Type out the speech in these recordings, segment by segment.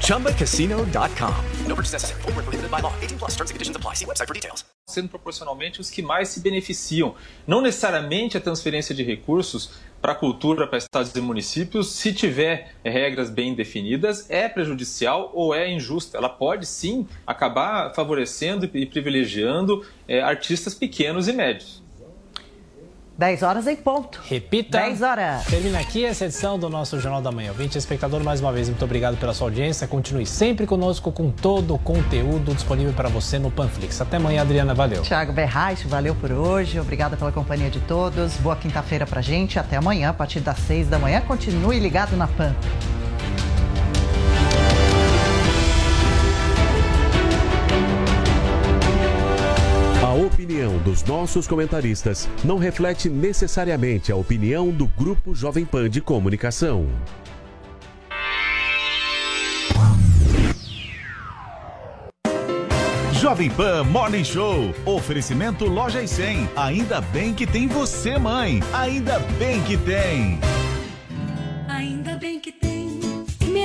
ChumbaCasino.com. No purchase necessary. Full prohibited by law. 18 plus terms and conditions apply. See website for details. Sendo proporcionalmente os que mais se beneficiam. Não necessariamente a transferência de recursos para a cultura, para estados e municípios, se tiver regras bem definidas, é prejudicial ou é injusta. Ela pode sim acabar favorecendo e privilegiando é, artistas pequenos e médios. 10 horas em ponto. Repita. 10 horas. Termina aqui essa edição do nosso Jornal da Manhã. Vinte espectador, mais uma vez, muito obrigado pela sua audiência. Continue sempre conosco com todo o conteúdo disponível para você no Panflix. Até amanhã, Adriana. Valeu. Tiago Berraich, valeu por hoje. Obrigada pela companhia de todos. Boa quinta-feira pra gente. Até amanhã, a partir das 6 da manhã. Continue ligado na Pan. Opinião dos nossos comentaristas não reflete necessariamente a opinião do Grupo Jovem Pan de Comunicação. Jovem Pan Morning Show. Oferecimento Loja e 100. Ainda bem que tem você, mãe. Ainda bem que tem.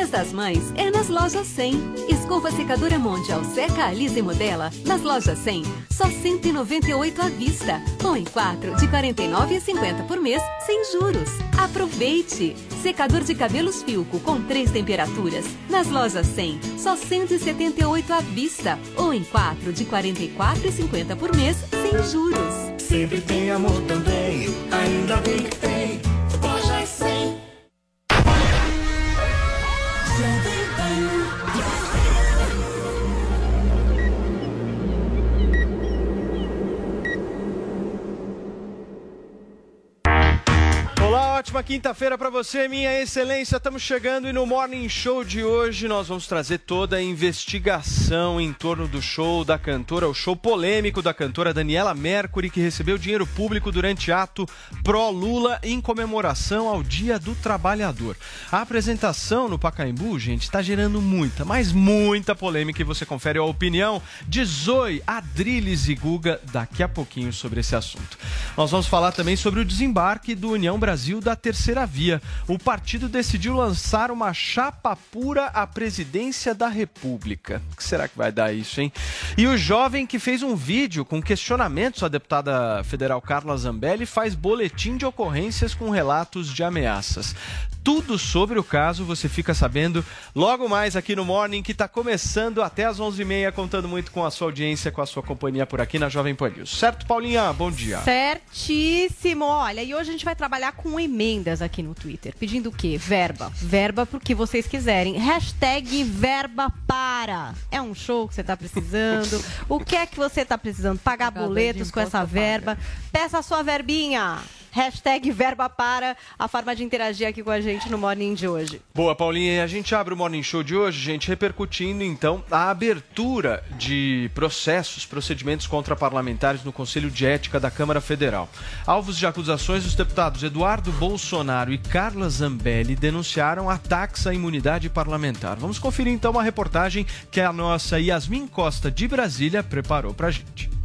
Das Mães é nas lojas 100. Escova secadora Mondial Seca Alisa e Modela nas lojas 100. Só 198 à vista. Ou em 4 de 49,50 por mês sem juros. Aproveite! Secador de cabelos Filco com três temperaturas nas lojas 100. Só 178 à vista. Ou em 4 de 44,50 por mês sem juros. Sempre tem amor também. Ainda bem que tem. Ótima quinta-feira para você, minha excelência. Estamos chegando e no Morning Show de hoje nós vamos trazer toda a investigação em torno do show da cantora, o show polêmico da cantora Daniela Mercury, que recebeu dinheiro público durante ato pró-Lula em comemoração ao Dia do Trabalhador. A apresentação no Pacaembu, gente, está gerando muita, mas muita polêmica e você confere a opinião de Zoe, Adriles e Guga daqui a pouquinho sobre esse assunto. Nós vamos falar também sobre o desembarque do União Brasil da Terceira Via. O partido decidiu lançar uma chapa pura à presidência da República. O que será que vai dar isso, hein? E o jovem que fez um vídeo com questionamentos à deputada federal Carla Zambelli faz boletim de ocorrências com relatos de ameaças. Tudo sobre o caso você fica sabendo logo mais aqui no Morning, que está começando até às 11h30, contando muito com a sua audiência, com a sua companhia por aqui na Jovem Pan News. Certo, Paulinha? Bom dia. Certíssimo. Olha, e hoje a gente vai trabalhar com emendas aqui no Twitter. Pedindo o quê? Verba. Verba pro que vocês quiserem. Hashtag verba para. É um show que você está precisando. o que é que você está precisando? Pagar boletos com essa verba. Peça a sua verbinha. Hashtag verba para, a forma de interagir aqui com a gente no Morning de hoje. Boa, Paulinha. A gente abre o Morning Show de hoje, gente, repercutindo então a abertura de processos, procedimentos contra parlamentares no Conselho de Ética da Câmara Federal. Alvos de acusações, os deputados Eduardo Bolsonaro e Carla Zambelli denunciaram ataques à imunidade parlamentar. Vamos conferir então uma reportagem que a nossa Yasmin Costa de Brasília preparou pra gente.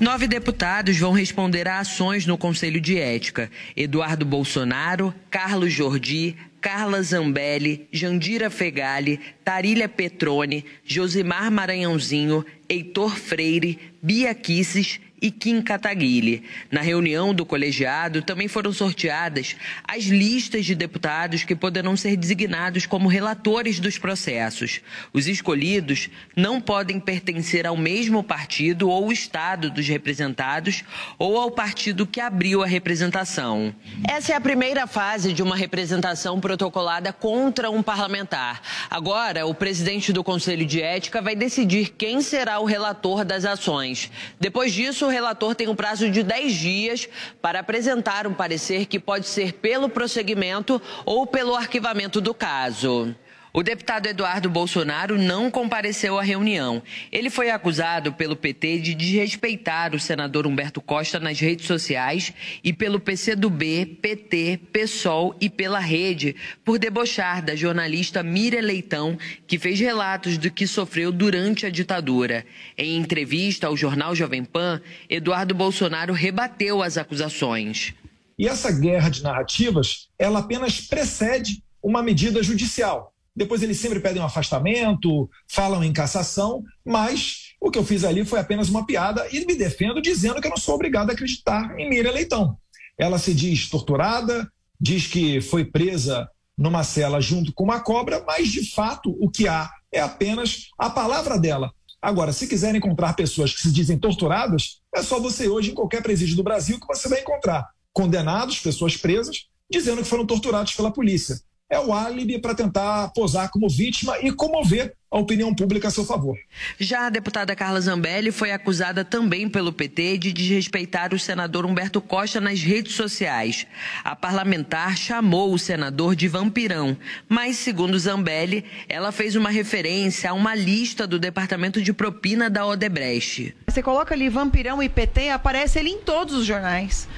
Nove deputados vão responder a ações no Conselho de Ética: Eduardo Bolsonaro, Carlos Jordi, Carla Zambelli, Jandira Fegali, Tarília Petrone, Josimar Maranhãozinho, Heitor Freire, Bia Kisses e Kim Kataguiri. Na reunião do colegiado também foram sorteadas as listas de deputados que poderão ser designados como relatores dos processos. Os escolhidos não podem pertencer ao mesmo partido ou estado dos representados ou ao partido que abriu a representação. Essa é a primeira fase de uma representação protocolada contra um parlamentar. Agora, o presidente do Conselho de Ética vai decidir quem será o relator das ações. Depois disso, o relator tem um prazo de 10 dias para apresentar um parecer que pode ser pelo prosseguimento ou pelo arquivamento do caso. O deputado Eduardo Bolsonaro não compareceu à reunião. Ele foi acusado pelo PT de desrespeitar o senador Humberto Costa nas redes sociais e pelo PCdoB, PT, PSOL e pela Rede por debochar da jornalista Miriam Leitão, que fez relatos do que sofreu durante a ditadura. Em entrevista ao jornal Jovem Pan, Eduardo Bolsonaro rebateu as acusações. E essa guerra de narrativas, ela apenas precede uma medida judicial. Depois eles sempre pedem um afastamento, falam em cassação, mas o que eu fiz ali foi apenas uma piada e me defendo dizendo que eu não sou obrigado a acreditar em Miriam Leitão. Ela se diz torturada, diz que foi presa numa cela junto com uma cobra, mas de fato o que há é apenas a palavra dela. Agora, se quiserem encontrar pessoas que se dizem torturadas, é só você hoje em qualquer presídio do Brasil que você vai encontrar condenados, pessoas presas, dizendo que foram torturados pela polícia é o álibi para tentar posar como vítima e comover a opinião pública a seu favor. Já a deputada Carla Zambelli foi acusada também pelo PT de desrespeitar o senador Humberto Costa nas redes sociais. A parlamentar chamou o senador de vampirão, mas, segundo Zambelli, ela fez uma referência a uma lista do Departamento de Propina da Odebrecht. Você coloca ali vampirão e PT, aparece ele em todos os jornais.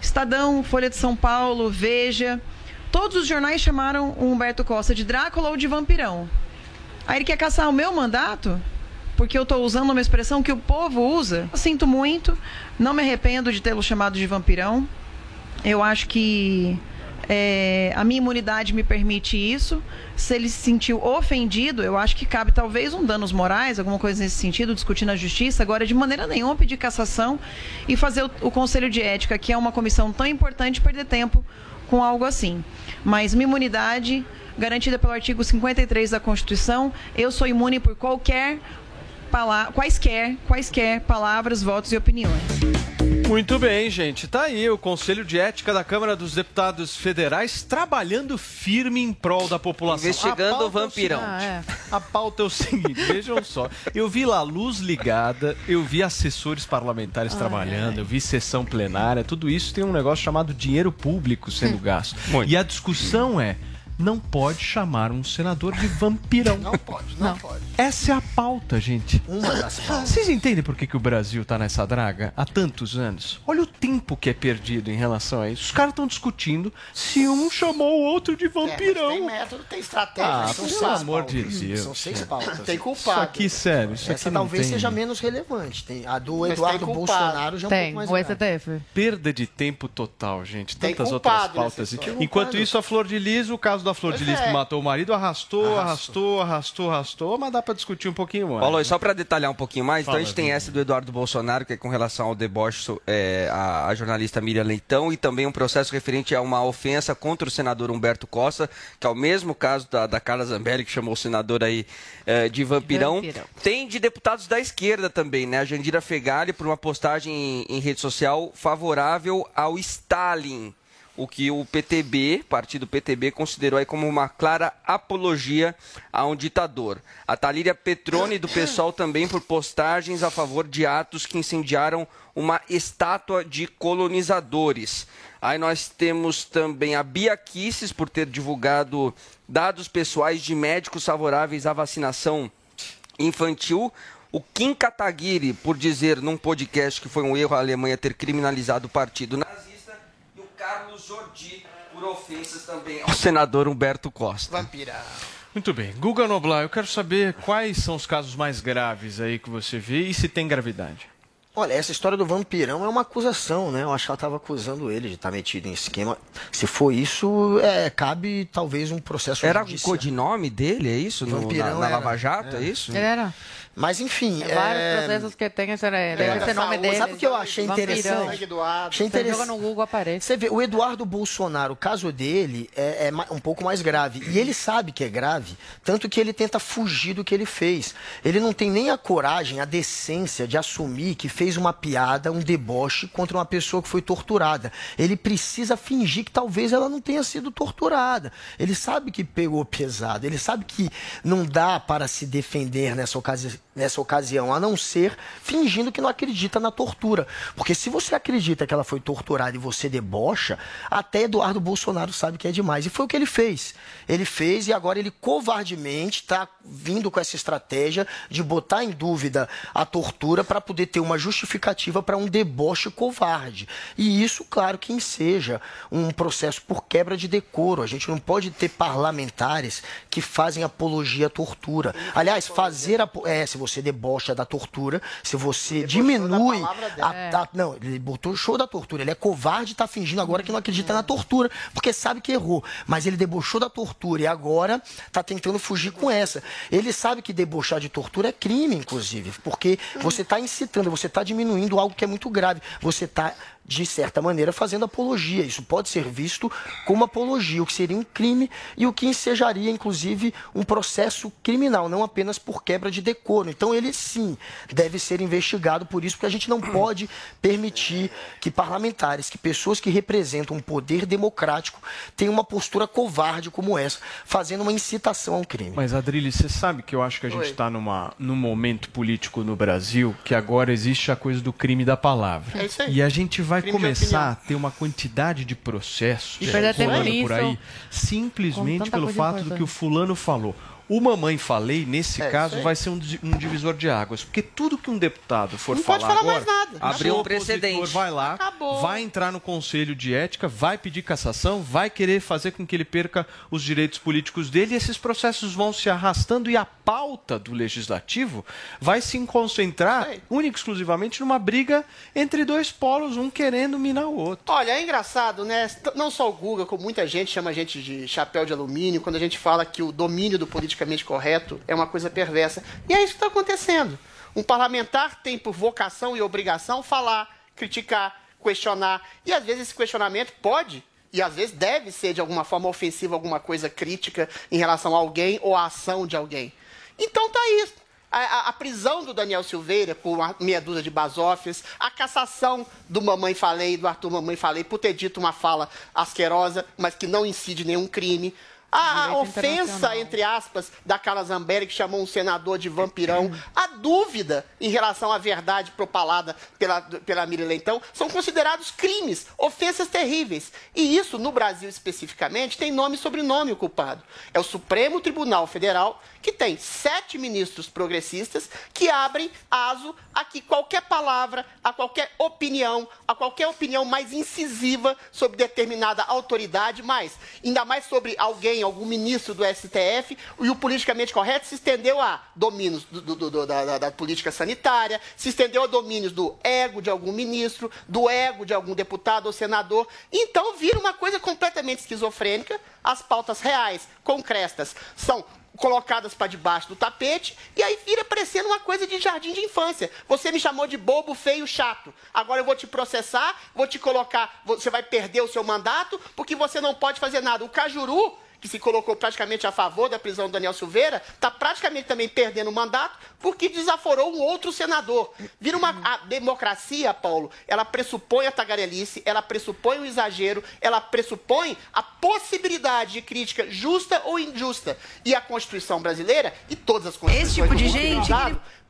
Estadão, Folha de São Paulo, Veja. Todos os jornais chamaram o Humberto Costa de Drácula ou de vampirão. Aí ele quer caçar o meu mandato? Porque eu estou usando uma expressão que o povo usa. Sinto muito, não me arrependo de tê-lo chamado de vampirão. Eu acho que é, a minha imunidade me permite isso. Se ele se sentiu ofendido, eu acho que cabe talvez um danos morais, alguma coisa nesse sentido, discutir na justiça. Agora, de maneira nenhuma, pedir cassação e fazer o, o Conselho de Ética, que é uma comissão tão importante, perder tempo com algo assim. Mas minha imunidade, garantida pelo artigo 53 da Constituição, eu sou imune por qualquer quaisquer, quaisquer palavras, votos e opiniões. Muito bem, gente. Tá aí o Conselho de Ética da Câmara dos Deputados Federais trabalhando firme em prol da população. Investigando o vampirão. É o seguinte, ah, é. A pauta é o seguinte, vejam só. Eu vi lá luz ligada, eu vi assessores parlamentares trabalhando, eu vi sessão plenária, tudo isso tem um negócio chamado dinheiro público sendo gasto. Muito. E a discussão é não pode chamar um senador de vampirão. Não pode, não, não. pode. Essa é a pauta, gente. Uma das pautas. Vocês entendem por que, que o Brasil está nessa draga há tantos anos? Olha o tempo que é perdido em relação a isso. Os caras estão discutindo se um chamou o outro de vampirão. É, tem método, tem estratégia. Ah, são pelo amor de Deus. São seis pautas. Tem culpado. Isso aqui, sério. Isso Essa aqui talvez tem... seja menos relevante. Tem a do Eduardo Bolsonaro já é um tem, pouco mais o STF. Perda de tempo total, gente. Tantas outras pautas. Enquanto isso, a Flor de Lis, o caso da Flor de Lis é. que matou o marido, arrastou, arrastou, arrastou, arrastou, mas dá pra discutir um pouquinho mais. Paulo, e só para detalhar um pouquinho mais, Fala, então a gente tem essa do Eduardo Bolsonaro, que é com relação ao deboche é, à, à jornalista Miriam Leitão, e também um processo referente a uma ofensa contra o senador Humberto Costa, que é o mesmo caso da, da Carla Zambelli, que chamou o senador aí é, de vampirão. Vampirão. Tem de deputados da esquerda também, né? A Jandira Fegali, por uma postagem em, em rede social favorável ao Stalin o que o PTB, partido PTB, considerou aí como uma clara apologia a um ditador. A Talíria Petrone do PSOL também por postagens a favor de atos que incendiaram uma estátua de colonizadores. Aí nós temos também a Bia Kisses por ter divulgado dados pessoais de médicos favoráveis à vacinação infantil. O Kim Kataguiri, por dizer num podcast que foi um erro a Alemanha ter criminalizado o partido nazista. O Carlos Jordi, por ofensas também ao senador Humberto Costa. Vampira. Muito bem. Guga Noblar, eu quero saber quais são os casos mais graves aí que você vê e se tem gravidade. Olha, essa história do vampirão é uma acusação, né? Eu acho que ela estava acusando ele de estar metido em esquema. Se for isso, é, cabe talvez um processo Era o codinome dele, é isso? No- Vampirão na, na era, Lava Jato, é, é. isso? Era. Mas enfim. É vários é... processos que tem esse, É, esse nome dele. Sabe o que eu achei interessante? Achei Você interessante. joga no Google, aparece. Você vê, o Eduardo Bolsonaro, o caso dele é, é um pouco mais grave. E ele sabe que é grave, tanto que ele tenta fugir do que ele fez. Ele não tem nem a coragem, a decência de assumir que fez uma piada, um deboche contra uma pessoa que foi torturada. Ele precisa fingir que talvez ela não tenha sido torturada. Ele sabe que pegou pesado, ele sabe que não dá para se defender nessa, ocasi nessa ocasião, a não ser fingindo que não acredita na tortura. Porque se você acredita que ela foi torturada e você debocha, até Eduardo Bolsonaro sabe que é demais. E foi o que ele fez. Ele fez e agora ele covardemente está vindo com essa estratégia de botar em dúvida a tortura para poder ter uma justificativa para um deboche covarde. E isso, claro, que enseja um processo por quebra de decoro. A gente não pode ter parlamentares que fazem apologia à tortura. Aliás, fazer a, é, se você debocha da tortura, se você diminui a, a, não, ele botou show da tortura. Ele é covarde e está fingindo agora que não acredita na tortura, porque sabe que errou. Mas ele debochou da tortura e agora está tentando fugir com essa. Ele sabe que debochar de tortura é crime, inclusive, porque você está incitando, você está diminuindo algo que é muito grave. Você está de certa maneira, fazendo apologia. Isso pode ser visto como apologia, o que seria um crime e o que ensejaria, inclusive, um processo criminal, não apenas por quebra de decoro. Então, ele sim deve ser investigado por isso, porque a gente não pode permitir que parlamentares, que pessoas que representam um poder democrático, tenham uma postura covarde como essa, fazendo uma incitação ao crime. Mas, Adrilho, você sabe que eu acho que a gente está num momento político no Brasil que agora existe a coisa do crime da palavra. É isso aí. E a gente vai Crime de começar a ter uma quantidade de processos E tempo rolando por aí simplesmente pelo fato do importante. que o fulano falou. O mamãe falei, nesse É, caso, vai ser um, um divisor de águas. Porque tudo que um deputado for Não falar pode falar agora, mais nada. Abriu o um precedente. vai lá, Acabou. vai entrar no conselho de ética, vai pedir cassação, vai querer fazer com que ele perca os direitos políticos dele e esses processos vão se arrastando e a pauta do legislativo vai se concentrar única e exclusivamente numa briga entre dois polos, um querendo minar o outro. Olha, é engraçado, né? Não só o Google, como muita gente chama a gente de chapéu de alumínio, quando a gente fala que o domínio do politicamente correto é uma coisa perversa. E é isso que está acontecendo. Um parlamentar tem por vocação e obrigação falar, criticar, questionar. E às vezes esse questionamento pode. E às vezes deve ser de alguma forma ofensivo, alguma coisa crítica em relação a alguém ou à ação de alguém. Então tá isso. A, a- a prisão do Daniel Silveira por uma meia dúzia de basófias, a cassação do Mamãe Falei, do Arthur Mamãe Falei, por ter dito uma fala asquerosa, mas que não incide nenhum crime. A, a ofensa, entre aspas, da Carla Zambelli, que chamou um senador de vampirão, a dúvida em relação à verdade propalada pela, pela Miriam Leitão, são considerados crimes, ofensas terríveis. E isso, no Brasil especificamente, tem nome e sobrenome o culpado. É o Supremo Tribunal Federal, que tem sete ministros progressistas que abrem aso a que qualquer palavra, a qualquer opinião, a qualquer opinião mais incisiva sobre determinada autoridade, mais, ainda mais sobre alguém, algum ministro do STF, e o politicamente correto se estendeu a domínios do- do- do- da, da- política sanitária, se estendeu a domínios do ego de algum ministro, do ego de algum deputado ou senador. Então vira uma coisa completamente esquizofrênica. As pautas reais, concretas, são colocadas para debaixo do tapete e aí vira parecendo uma coisa de jardim de infância. Você me chamou de bobo, feio, chato. Agora eu vou te processar, vou te colocar, você vai perder o seu mandato porque você não pode fazer nada. O Cajuru que se colocou praticamente a favor da prisão do Daniel Silveira, está praticamente também perdendo o mandato porque desaforou um outro senador. Vira uma a democracia, Paulo, ela pressupõe a tagarelice, ela pressupõe o exagero, ela pressupõe a possibilidade de crítica justa ou injusta. E a Constituição brasileira e todas as Constituições Esse tipo de gente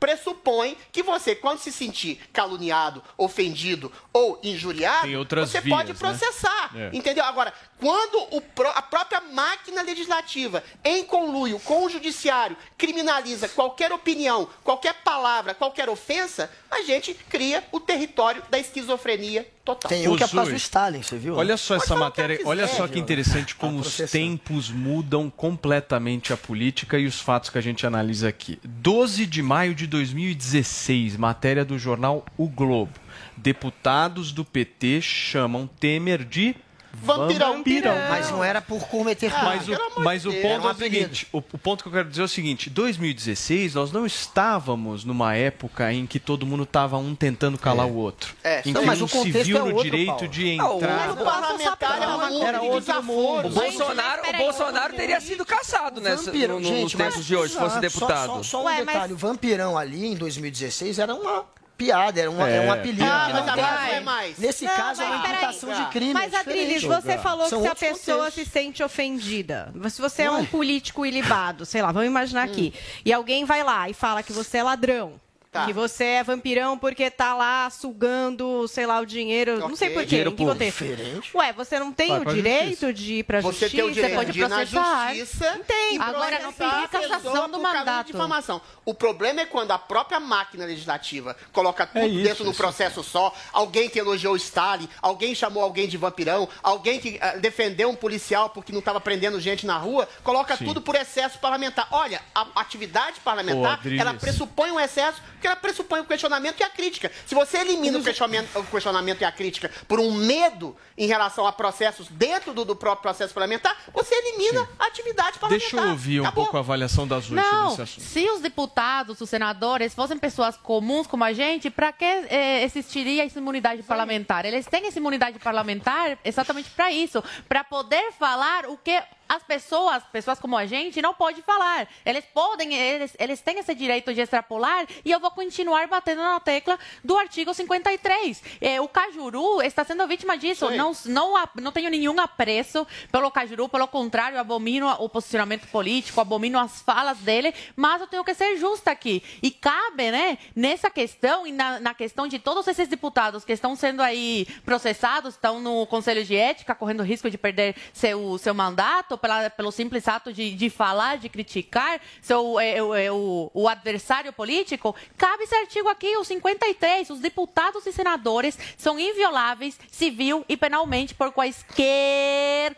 pressupõe que você, quando se sentir caluniado, ofendido ou injuriado, você vias, pode né? processar. É. Entendeu? Agora, quando o pró- a própria máquina legislativa, em conluio com o judiciário, criminaliza qualquer opinião, qualquer palavra, qualquer ofensa, a gente cria o território da esquizofrenia total. Tem um que é por causa do Stalin, você viu? Olha só essa matéria, quiser, olha só que interessante como os tempos mudam completamente a política e os fatos que a gente analisa aqui. 12 de maio de 2016, matéria do jornal O Globo. Deputados do PT chamam Temer de Vampirão. Mas não era por cometer Ah, mas o, mas o ponto um é o seguinte: o, o ponto que eu quero dizer é o seguinte: 2016 nós não estávamos numa época em que todo mundo estava um tentando calar o outro. É, em não, que mas um o se viu é no outro, direito Paulo. de Ah, entrar. O parlamentar é uma Era outro desaforo. O Bolsonaro, o Bolsonaro teria sido caçado nessa, no, no, nos mas- tempos de hoje, se fosse Só- deputado. Só, só um Ué, mas- detalhe, o vampirão ali em 2016 era uma piada, era um, é. um apelido. Ah, que mas não não é mais. Nesse Não, caso, é uma imputação de crime. Mas, é Adriles, você falou São que se a pessoa contextos. se sente ofendida, se você é um político ilibado, sei lá, vamos imaginar aqui, e alguém vai lá e fala que você é ladrão, Tá. que você é vampirão porque tá lá sugando, sei lá, o dinheiro, não sei por quê, Dinheiro em que contexto? Diferente. Ué, você não tem Vai o direito justiça. de ir pra Você justiça, tem o direito pode de ir na justiça tem. Agora não pessoa cassação do mandato. de difamação. O problema é quando a própria máquina legislativa coloca tudo É isso, dentro do isso. processo só, alguém que elogiou o Stalin, alguém chamou alguém de vampirão, alguém que ah, defendeu um policial porque não estava prendendo gente na rua, coloca Sim. tudo por excesso parlamentar. Olha, a atividade parlamentar, ela pressupõe um excesso, porque ela pressupõe o questionamento e a crítica. Se você elimina o questionamento, o questionamento e a crítica por um medo em relação a processos dentro do, do próprio processo parlamentar, você elimina a atividade parlamentar. Deixa eu ouvir um pouco a avaliação das oito Não, nesse assunto. se os deputados, os senadores fossem pessoas comuns como a gente, para que eh, existiria essa imunidade parlamentar? Eles têm essa imunidade parlamentar exatamente para isso, para poder falar o que as pessoas, pessoas como a gente, não podem falar. Eles podem, eles, eles têm esse direito de extrapolar e eu vou continuar batendo na tecla do artigo 53. Eh, o Cajuru está sendo vítima disso. Não, não, não tenho nenhum apreço pelo Cajuru, pelo contrário, abomino o posicionamento político, abomino as falas dele, mas eu tenho que ser justa aqui. E cabe, né, nessa questão e na, na questão de todos esses deputados que estão sendo aí processados, estão no Conselho de Ética, correndo risco de perder seu, seu mandato pela, pelo simples ato de, de falar, de criticar seu, é, é, o, o adversário político, cabe esse artigo aqui, o 53. Os deputados e senadores são invioláveis civil e penalmente por quaisquer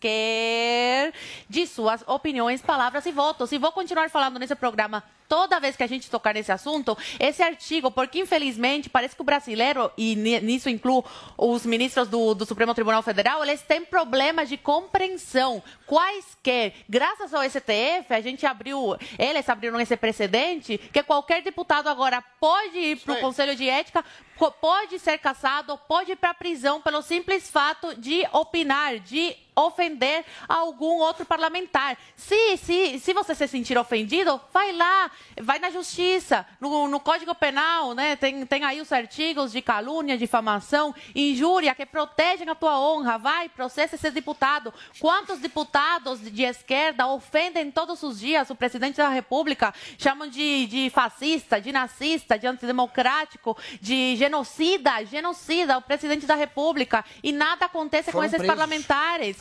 quaisquer de suas opiniões, palavras e votos. E vou continuar falando nesse programa toda vez que a gente tocar nesse assunto, esse artigo, porque infelizmente parece que o brasileiro, e ni- nisso incluo os ministros do, do Supremo Tribunal Federal, eles têm problemas de compreensão, quaisquer. Graças ao STF, a gente abriu, eles abriram esse precedente, que qualquer deputado agora pode ir para o Conselho de Ética, pode ser caçado, pode ir para a prisão pelo simples fato de opinar, de ofender algum outro parlamentar. Se, se, se você se sentir ofendido, vai lá, vai na justiça, no, no Código Penal, né? Tem, tem aí os artigos de calúnia, difamação, injúria que protegem a tua honra. Vai, processa esse deputado. Quantos deputados de esquerda ofendem todos os dias o presidente da República? Chamam de, de fascista, de nazista, de antidemocrático, de genocida, genocida, o presidente da República. E nada acontece com Foram esses presos. parlamentares.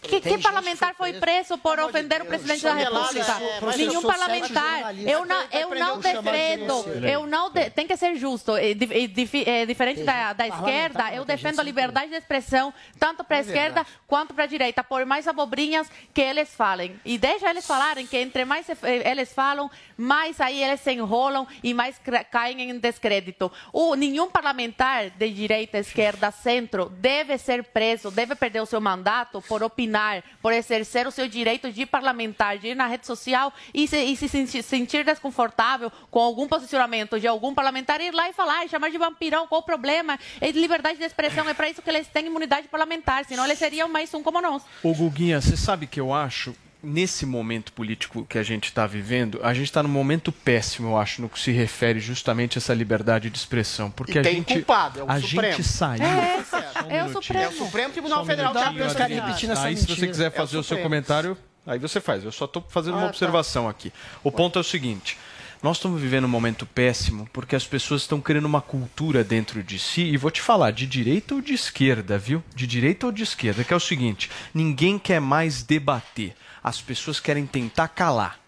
Que, Tem que gente parlamentar que foi foi preso por ofender o presidente da República? Nenhum parlamentar. Eu não, eu não defendo. Eu não de- tem que ser justo. Difi- é, diferente da, da esquerda, eu defendo a liberdade de expressão tanto para a É esquerda quanto para a direita, por mais abobrinhas que eles falem. E deixa eles falarem que entre mais eh, eles falam, mais aí eles se enrolam e mais caem em descrédito. O, nenhum parlamentar de direita, esquerda, centro deve ser preso, deve perder o seu mandato por opinar, por exercer o seu direito de parlamentar, de ir na rede social e se, e se sentir, sentir desconfortável com algum posicionamento de algum parlamentar, ir lá e falar, e chamar de vampirão, qual o problema? É liberdade de expressão, é para isso que eles têm imunidade parlamentar, senão eles seriam mais um como nós. Ô Guguinha, você sabe que eu acho, nesse momento político que a gente está vivendo, a gente está num momento péssimo, eu acho, no que se refere justamente a essa liberdade de expressão. Porque E a tem gente, culpado, é o a Supremo. gente saiu. É, Só um é o. Supremo. É o Supremo Tribunal Federal Adriles. repetindo essa Aí, se você mentira. quiser É o fazer o seu comentário, aí você faz. Eu só estou fazendo uma Ah, tá. observação aqui. O ponto é o seguinte. Nós estamos vivendo um momento péssimo porque as pessoas estão criando uma cultura dentro de si, e vou te falar, de direita ou de esquerda, viu? De direita ou de esquerda, que é o seguinte: ninguém quer mais debater. As pessoas querem tentar calar.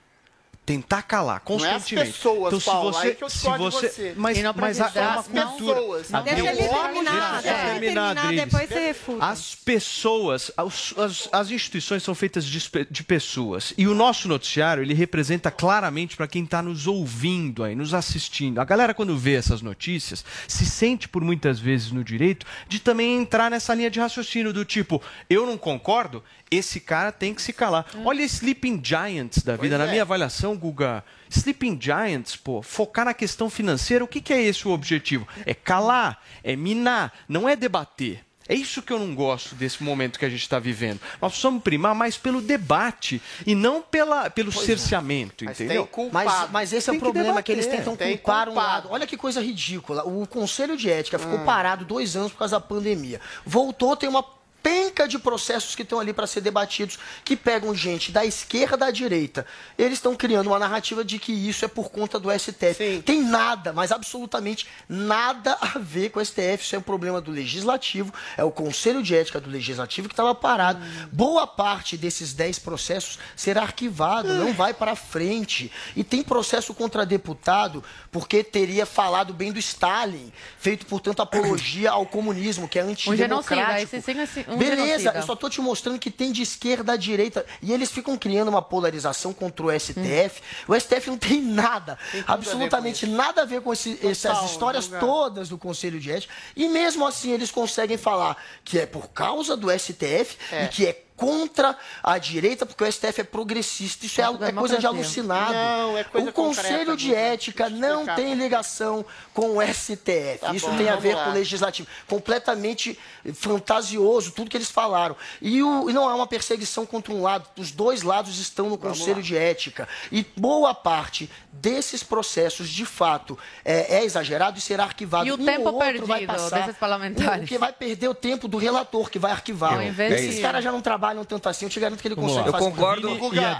Tentar calar Não é as constantemente. pessoas, então, se Paulo, você, aí que eu se você, você. mas, E não mas a- é uma As pessoas, cultura. não Deixa ele terminar, Deixa ele terminar, Adriles. depois você refuta. As pessoas, as, as- as instituições são feitas de, de pessoas. E o nosso noticiário, ele representa claramente para quem está nos ouvindo aí, nos assistindo. A galera, quando vê essas notícias, se sente por muitas vezes no direito de também entrar nessa linha de raciocínio do tipo, eu não concordo, esse cara tem que se calar. Olha Sleeping Giants da vida, na é. minha avaliação, Guga. Sleeping Giants, pô, focar na questão financeira, o que, que é esse o objetivo? É calar, é minar, não é debater. É isso que eu não gosto desse momento que a gente está vivendo. Nós precisamos primar mais pelo debate e não pela, pelo Pois é. cerceamento, Mas entendeu? Mas, mas esse é o Tem que problema, que eles debater. tentam Tem culpar um culpado. lado. Olha que coisa ridícula. O Conselho de Ética ficou Hum. parado dois anos por causa da pandemia. Voltou, tem uma penca de processos que estão ali para ser debatidos, que pegam gente da esquerda da direita. Eles estão criando uma narrativa de que isso é por conta do STF. Tem nada, mas absolutamente nada a ver com o STF. Isso é um problema do Legislativo, é o Conselho de Ética do Legislativo que estava parado. Boa parte desses 10 processos será arquivado, não vai para frente. E tem processo contra deputado porque teria falado bem do Stalin, feito, portanto, apologia ao comunismo, que é antidemocrático. Esse sim, esse- um Beleza, genocida. eu só tô te mostrando que tem de esquerda a direita. E eles ficam criando uma polarização contra o STF. O STF não tem nada, absolutamente nada a ver com esse- essas histórias lugar. todas do Conselho de Ética. E mesmo assim eles conseguem falar que é por causa do STF É. e que é contra a direita, porque o STF é progressista. Isso é, é coisa de alucinado. Não, é coisa o Conselho concreta, de. Ética não tem ligação com o STF. Tá Isso bom, tem a ver lá. com o legislativo. Completamente fantasioso, tudo que eles falaram. E, o- e não há uma perseguição contra um lado. Os dois lados estão no Conselho de Ética. E boa parte desses processos, de fato, é, é exagerado e será arquivado. E o Um tempo outro vai perdido passar. desses parlamentares? O que vai perder o tempo do relator, que vai arquivar. Esses caras já não trabalham tanto assim. Eu te garanto que ele consegue Eu fazer. concordo,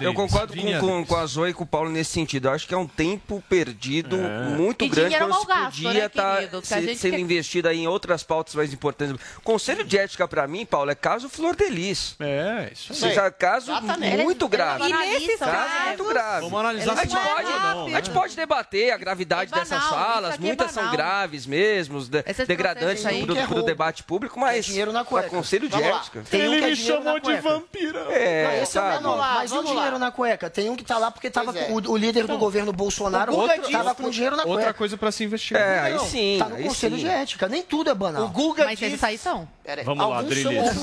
eu concordo Vini e com, com, Adriles. com a Zoe e com o Paulo nesse sentido. Eu acho que é um tempo perdido muito E grande se mal gasto, podia né, estar? Que a gente sendo quer- investido aí em outras pautas mais importantes. Conselho de ética, para mim, Paulo, é caso Flor de Lis. É, isso Ou seja, caso Exatamente. muito grave. E nesses Caso casos, muito grave. Vamos analisar a gente, não é pode, não, a gente pode debater a gravidade É dessas banal, falas, aqui é muitas são banal. graves mesmo, de- degradantes aí- Que é pro roubo. debate público, mas dinheiro na cueca. conselho de Vamos ética. Tem um que é cueca. vampirão. É, Não, esse é o menor, lá, mas e o vamos dinheiro lá. na cueca? Tem um que tá lá porque tava é. com o, o líder do governo Bolsonaro o Guga disse- com dinheiro na Outra cueca. coisa para se investigar. É, aí sim. Tá no aí conselho sim. de ética. Nem tudo é banal. O Guga Mas disse... esses aí são. Peraí. Vamos lá, são Vampirão, esse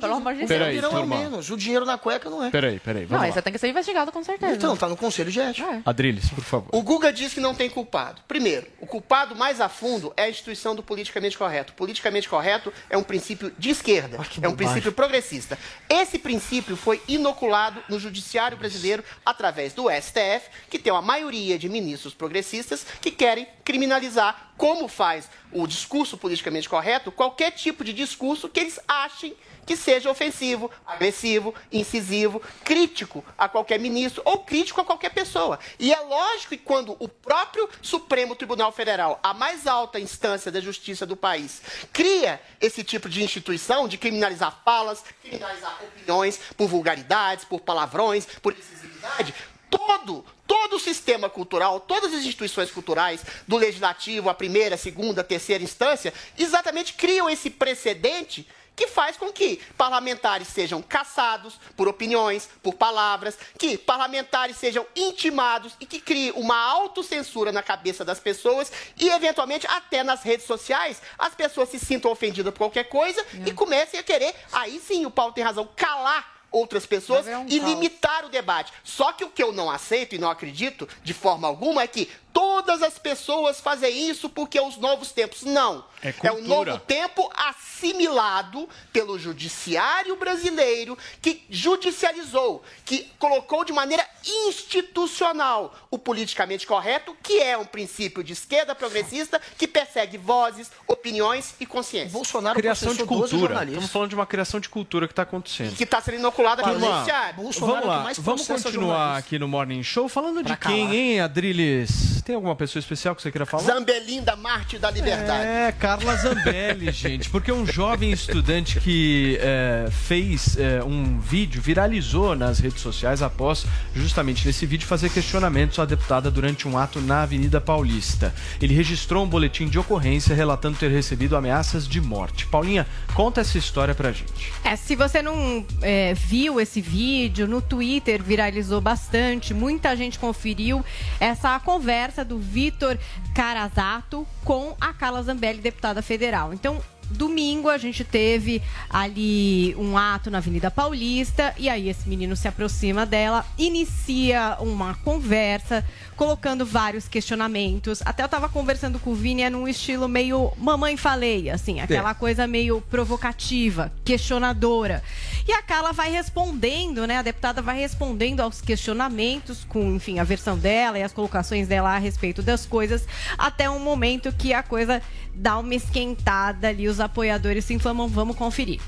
pelo amor de O Deus. Vampirão é menos. O dinheiro na cueca não é. Peraí, peraí, Não, vamos esse lá. tem que ser investigado com certeza. Então, tá no conselho de ética. É. Adriles, por favor. O Guga diz que não tem culpado. Primeiro, o culpado mais a fundo é a instituição do politicamente correto. Politicamente correto é um princípio de esquerda, que é um princípio progressista. Esse princípio foi inoculado no judiciário brasileiro através do STF, que tem uma maioria de ministros progressistas que querem criminalizar, como faz o discurso politicamente correto, qualquer tipo de discurso que eles achem que seja ofensivo, agressivo, incisivo, crítico a qualquer ministro ou crítico a qualquer pessoa. E é lógico que quando o próprio Supremo Tribunal Federal, a mais alta instância da justiça do país, cria esse tipo de instituição de criminalizar falas, criminalizar opiniões por vulgaridades, por palavrões, por incisividade, todo todo o sistema cultural, todas as instituições culturais, do legislativo, a primeira, a segunda, a terceira instância, exatamente criam esse precedente que faz com que parlamentares sejam caçados por opiniões, por palavras, que parlamentares sejam intimados e que crie uma autocensura na cabeça das pessoas e, eventualmente, até nas redes sociais, as pessoas se sintam ofendidas por qualquer coisa e comecem a querer, aí sim o Paulo tem razão, calar outras pessoas um e caos. limitar o debate. Só que o que eu não aceito e não acredito de forma alguma é que todas as pessoas fazem isso porque é os novos tempos. Não. É o cultura. novo tempo assimilado pelo judiciário brasileiro que judicializou, que colocou de maneira institucional o politicamente correto, que é um princípio de esquerda progressista que persegue vozes, opiniões e consciência. Bolsonaro Criação de processou 12 cultura. Estamos falando de uma criação de cultura que está acontecendo. Que está sendo inoculada pelo judiciário. Bolsonaro Vamos é que lá, mais vamos continuar aqui no Morning Show. Falando de Pra quem, calar. hein, Adriles? Tem alguma pessoa especial que você queira falar? Zambelinda, Marte da Liberdade. É, Carla Zambelli, gente, porque um jovem estudante que é, fez é, um vídeo, viralizou nas redes sociais após, justamente nesse vídeo, fazer questionamentos à deputada durante um ato na Avenida Paulista. Ele registrou um boletim de ocorrência relatando ter recebido ameaças de morte. Paulinha, conta essa história pra gente. É, se você não é, viu esse vídeo, no Twitter viralizou bastante, muita gente conferiu essa conversa do Vitor Carazato com a Carla Zambelli, deputada federal. Então, domingo a gente teve ali um ato na Avenida Paulista e aí esse menino se aproxima dela, inicia uma conversa, colocando vários questionamentos. Até eu tava conversando com o Vini, é num estilo meio mamãe falei, assim, aquela coisa meio provocativa, questionadora. E a Carla vai respondendo, né? A deputada vai respondendo aos questionamentos com, enfim, a versão dela e as colocações dela a respeito das coisas, até um momento que a coisa dá uma esquentada ali, os apoiadores se inflamam, vamos conferir.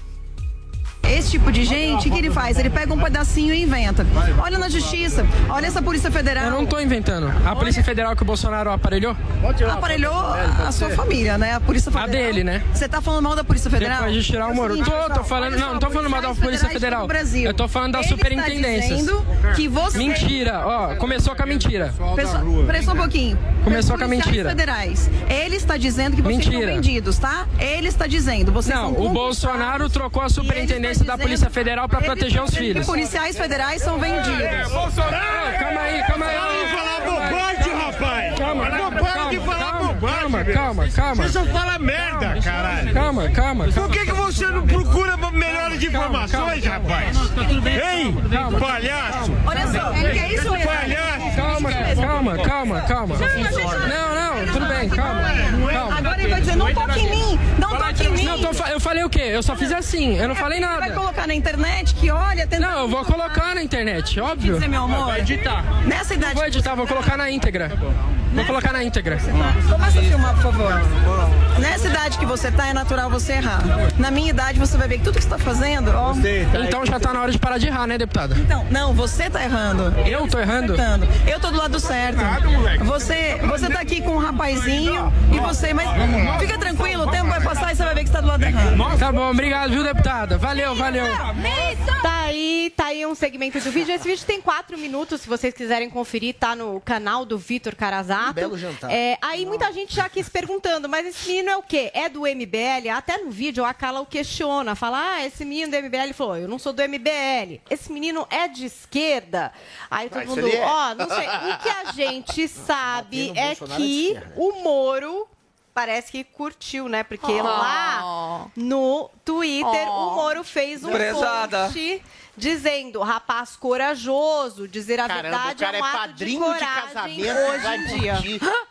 Esse tipo de gente, o que ele faz? Ele pega um pedacinho e inventa. Olha na justiça, olha essa Polícia Federal. Eu não tô inventando. A Polícia Federal que o Bolsonaro aparelhou? Aparelhou a sua família, né? A Polícia Federal. A dele, né? Você tá falando mal da Polícia Federal? Depois de tirar o Moro. Tô, tô falando, não, não tô falando mal da Polícia Federal. Eu tô falando está superintendências. dizendo que você- Mentira, ó, começou com a mentira. Só um pouquinho. Começou com a mentira. federais. Ele está dizendo que vocês Mentira. são vendidos, tá? Ele está dizendo. Vocês Não, são o concursados Bolsonaro trocou a superintendência da Polícia Federal Ele proteger os filhos. Policiais federais são vendidos. Bolsonaro! Calma aí, calma aí. Para de falar bobagem, rapaz! Calma, Não calma, para de falar calma, bobagem! calma, calma, calma. Você só fala merda, caralho! Calma, calma. Por que, que você não procura melhores informações, rapaz? Hein? Palhaço! Olha só, ele quer isso mesmo. Palhaço! Calma, calma, calma, calma. Não, não, tudo bem, calma. calma. Agora ele vai dizer, não toque em mim, não toque em mim. Não, eu falei o quê? Eu só fiz assim, eu não falei Você vai nada. colocar na internet que olha... Tenta... Não, eu vou colocar na internet, óbvio. dizer, meu amor? Vai editar. Nessa idade... Não vou editar, vou colocar na íntegra. Vou colocar na íntegra. Começa a filmar, por favor. Nessa idade que você tá, é natural você errar. Na minha idade, você vai ver que tudo que você tá fazendo, ó... Então já tá na hora de parar de errar, né, deputada? Então, não, você tá errando. Eu tô errando? Eu tô do lado certo. Você, você tá aqui com um rapazinho e você, mas fica tranquilo, o tempo vai passar e você vai ver que você tá do lado errado. Tá bom, obrigado, viu, deputada? Valeu, valeu. Tá aí, tá aí um segmento do vídeo. Esse vídeo tem quatro minutos, se vocês quiserem conferir, tá no canal do Vitor Carazato. belo jantar. É, aí muita gente já quis perguntando, mas esse menino é o quê? É do MBL? Até no vídeo a Carla o questiona, fala, ah, esse menino do MBL Ele falou, eu não sou do MBL. Esse menino é de esquerda? Aí todo Mas mundo, é. ó, não sei. O que a gente sabe é é que o Moro parece que curtiu, né? Porque Oh. lá no Twitter Oh. o Moro fez um Prezada. post dizendo rapaz corajoso, dizer a Caramba, verdade o cara é um é padrinho de de casamento, hoje em dia.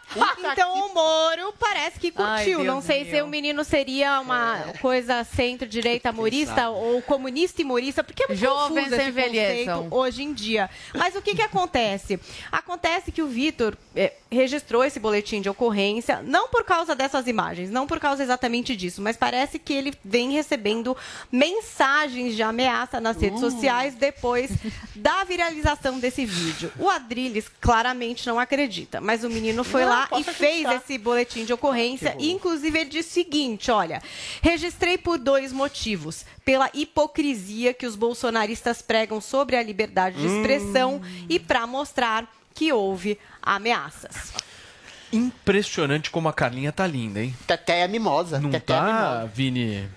Então o Moro parece que Ai, curtiu. Deus Não sei se o menino seria uma coisa centro-direita morista ou comunista e morista, porque é muito Jovens confuso esse envelheçam. hoje em dia. Mas o que, que acontece? Acontece que o Vitor eh, registrou esse boletim de ocorrência, não por causa dessas imagens, não por causa exatamente disso, mas parece que ele vem recebendo mensagens de ameaça nas redes sociais depois da viralização desse vídeo. O Adrilles claramente não acredita, mas o menino foi Não, lá e posso fez acreditar. esse boletim de ocorrência e inclusive ele disse o seguinte, olha, registrei por dois motivos, pela hipocrisia que os bolsonaristas pregam sobre a liberdade de expressão e para mostrar que houve ameaças. Impressionante como a Carlinha tá linda, hein? Teté é mimosa. Não Teté é tá, mimosa. Vini?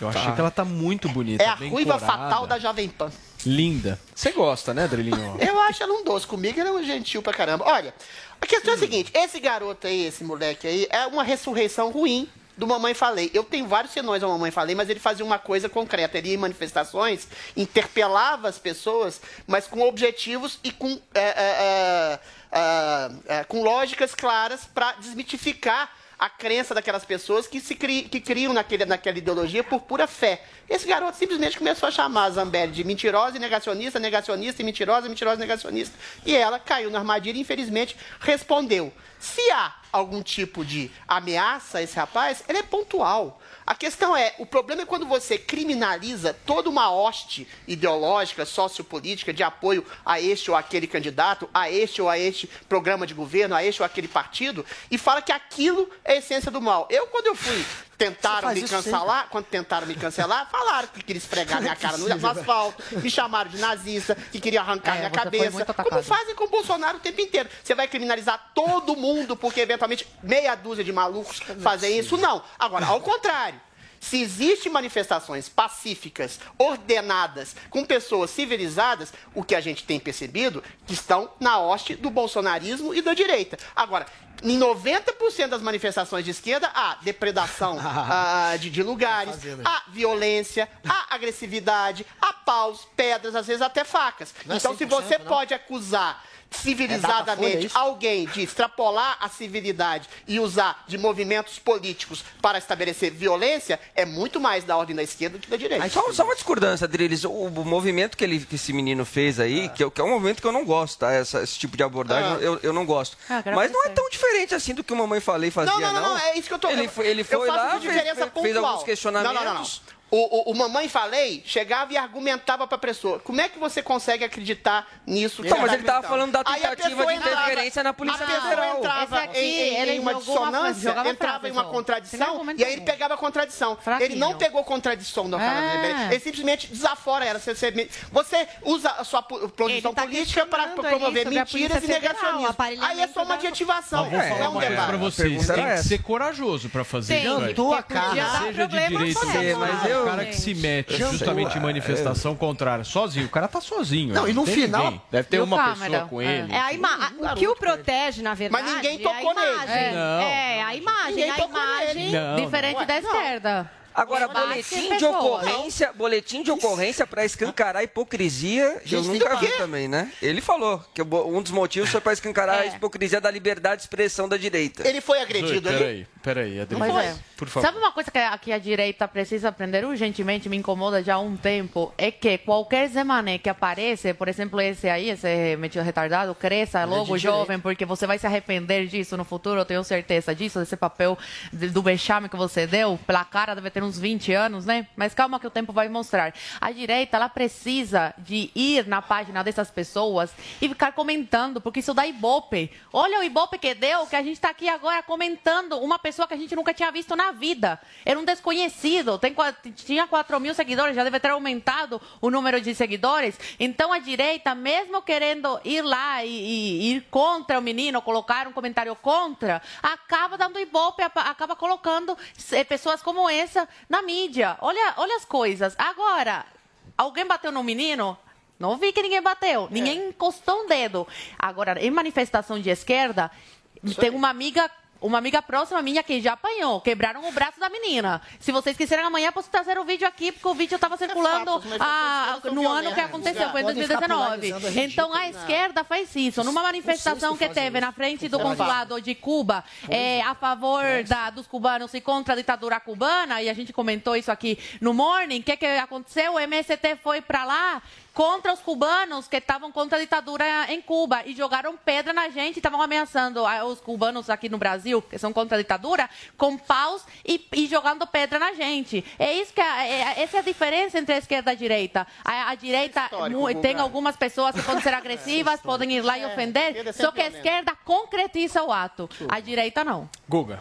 Eu Tá. achei que ela tá muito bonita. É a ruiva corada, fatal da Jovem Pan. Linda. Você gosta, né, Drilinho? Eu acho ela um doce. Comigo ela é um gentil pra caramba. Olha, a questão é a seguinte: esse garoto aí, esse moleque aí, é uma ressurreição ruim do Mamãe Falei. Eu tenho vários senões ao Mamãe Falei, mas ele fazia uma coisa concreta. Ele ia em manifestações, interpelava as pessoas, mas com objetivos e com, é, é, é, é, com lógicas claras para desmitificar a crença daquelas pessoas que se cri, que criam naquele, naquela ideologia por pura fé. Esse garoto simplesmente começou a chamar a Zambelli de mentirosa e negacionista, negacionista e mentirosa, mentirosa e negacionista. E ela caiu na armadilha e infelizmente respondeu. Se há algum tipo de ameaça a esse rapaz, ele é pontual. A questão é, o problema é quando você criminaliza toda uma hoste ideológica, sociopolítica de apoio a este ou aquele candidato, a este ou a este programa de governo, a este ou aquele partido, e fala que aquilo é a essência do mal. Eu, quando eu fui, tentaram me cancelar, quando tentaram me cancelar, falaram que queria esfregar minha cara no, no asfalto, me chamaram de nazista, que queria arrancar É, minha cabeça. Como fazem com o Bolsonaro o tempo inteiro. Você vai criminalizar todo mundo porque eventualmente meia dúzia de malucos fazem isso? Não. Agora, ao contrário. Se existem manifestações pacíficas, ordenadas, com pessoas civilizadas, o que a gente tem percebido que estão na hoste do bolsonarismo e da direita. Agora, em 90% das manifestações de esquerda, há depredação ah, de, de lugares, há violência, há agressividade, há paus, pedras, às vezes até facas. Não é então, se 100%, você não. pode acusar É Datafolha, é civilizadamente isso? alguém de extrapolar a civilidade e usar de movimentos políticos para estabelecer violência, é muito mais da ordem da esquerda do que da direita. Só, só uma discordância, Drilis. O, o movimento que, ele, que esse menino fez aí, que, é- que é um movimento que eu não gosto, tá? Essa- esse tipo de abordagem, Ah. eu, eu não gosto. Ah, Mas não é tão diferente assim do que o Mamãe Falei fazia, não, não, não, não, é isso que eu tô Ele eu- foi, ele eu foi faço lá, fez, fez alguns questionamentos. Não, não, não, não. O, o, o Mamãe Falei chegava e argumentava para a pessoa. Como é que você consegue acreditar nisso? que Não, mas ele tava falando da tentativa de interferência na Polícia a pessoa Federal. entrava aqui, em, em- em uma uma dissonância, jogava entrava frase em uma contradição e aí ele pegava a contradição. Ele não Fraquinho. pegou contradição da É. Carla Zambelli. Ele simplesmente desafora ela. Você, você- você usa a sua po- posição tá política para promover mentiras e negacionismo. Aí é só uma adjetivação. Mas vou é falar um uma coisa debate. pra vocês. Tem que ser corajoso pra fazer Tem, isso aí. tua cara. Seja de com mas essa, o cara que se mete justamente em manifestação contrária, sozinho. O cara tá sozinho. Não, né? e no tem final- ninguém. Deve ter uma câmera? pessoa com ele. É a ima- a- o que o protege, na verdade. Mas ninguém é tocou a nele. imagem. Não. É, a imagem. Ninguém a tocou imagem. nele. Não, Diferente da esquerda. Agora, boletim de ocorrência, boletim de ocorrência para escancarar a hipocrisia, eu nunca tem vi também, né? Ele falou que um dos motivos foi para escancarar a É. hipocrisia da liberdade de expressão da direita. Ele foi agredido ali? Peraí, Adriano. Mas é. Por favor. Sabe uma coisa que a, que a direita precisa aprender urgentemente, me incomoda já há um tempo, é que qualquer Zé Mané que aparece, por exemplo, esse aí, esse metido retardado, cresça Ele é logo de jovem, porque você vai se arrepender disso no futuro, eu tenho certeza disso, desse papel de- do vexame que você deu, pela cara deve ter uns 20 anos, né? Mas calma que o tempo vai mostrar. A direita, ela precisa de ir na página dessas pessoas e ficar comentando, porque isso dá ibope. Olha o ibope que deu, que a gente está aqui agora comentando uma pessoa que a gente nunca tinha visto na vida. Era um desconhecido, tem, tinha 4 mil seguidores, já deve ter aumentado o número de seguidores. Então a direita, mesmo querendo ir lá e, e ir contra o menino, colocar um comentário contra, acaba dando ibope, acaba colocando eh, pessoas como essa na mídia. Olha, olha as coisas. Agora, alguém bateu no menino? Não vi que ninguém bateu. Ninguém encostou um dedo. Agora, em manifestação de esquerda, tem uma amiga. Uma amiga próxima minha que já apanhou, quebraram o braço da menina. Se vocês quiserem amanhã, posso trazer o vídeo aqui, porque o vídeo estava circulando fato, mas ah, vocês são no ano que violentos, aconteceu, já. foi em Podem ficar 2019. polarizando, é Então a ridículo. esquerda faz isso. Numa manifestação que teve isso. na frente do é consulado de Cuba, é, a favor da, dos cubanos e contra a ditadura cubana, e a gente comentou isso aqui no Morning, o que, que aconteceu? O MST foi para lá contra os cubanos que estavam contra a ditadura em Cuba e jogaram pedra na gente, estavam ameaçando os cubanos aqui no Brasil, que são contra a ditadura, com paus e, e jogando pedra na gente. É isso que a- é- essa é a diferença entre a esquerda e a direita. A, a direita mu- tem algumas pessoas que podem ser agressivas, podem ir lá e ofender, esquerda só que a esquerda concretiza o ato, a direita não. Guga.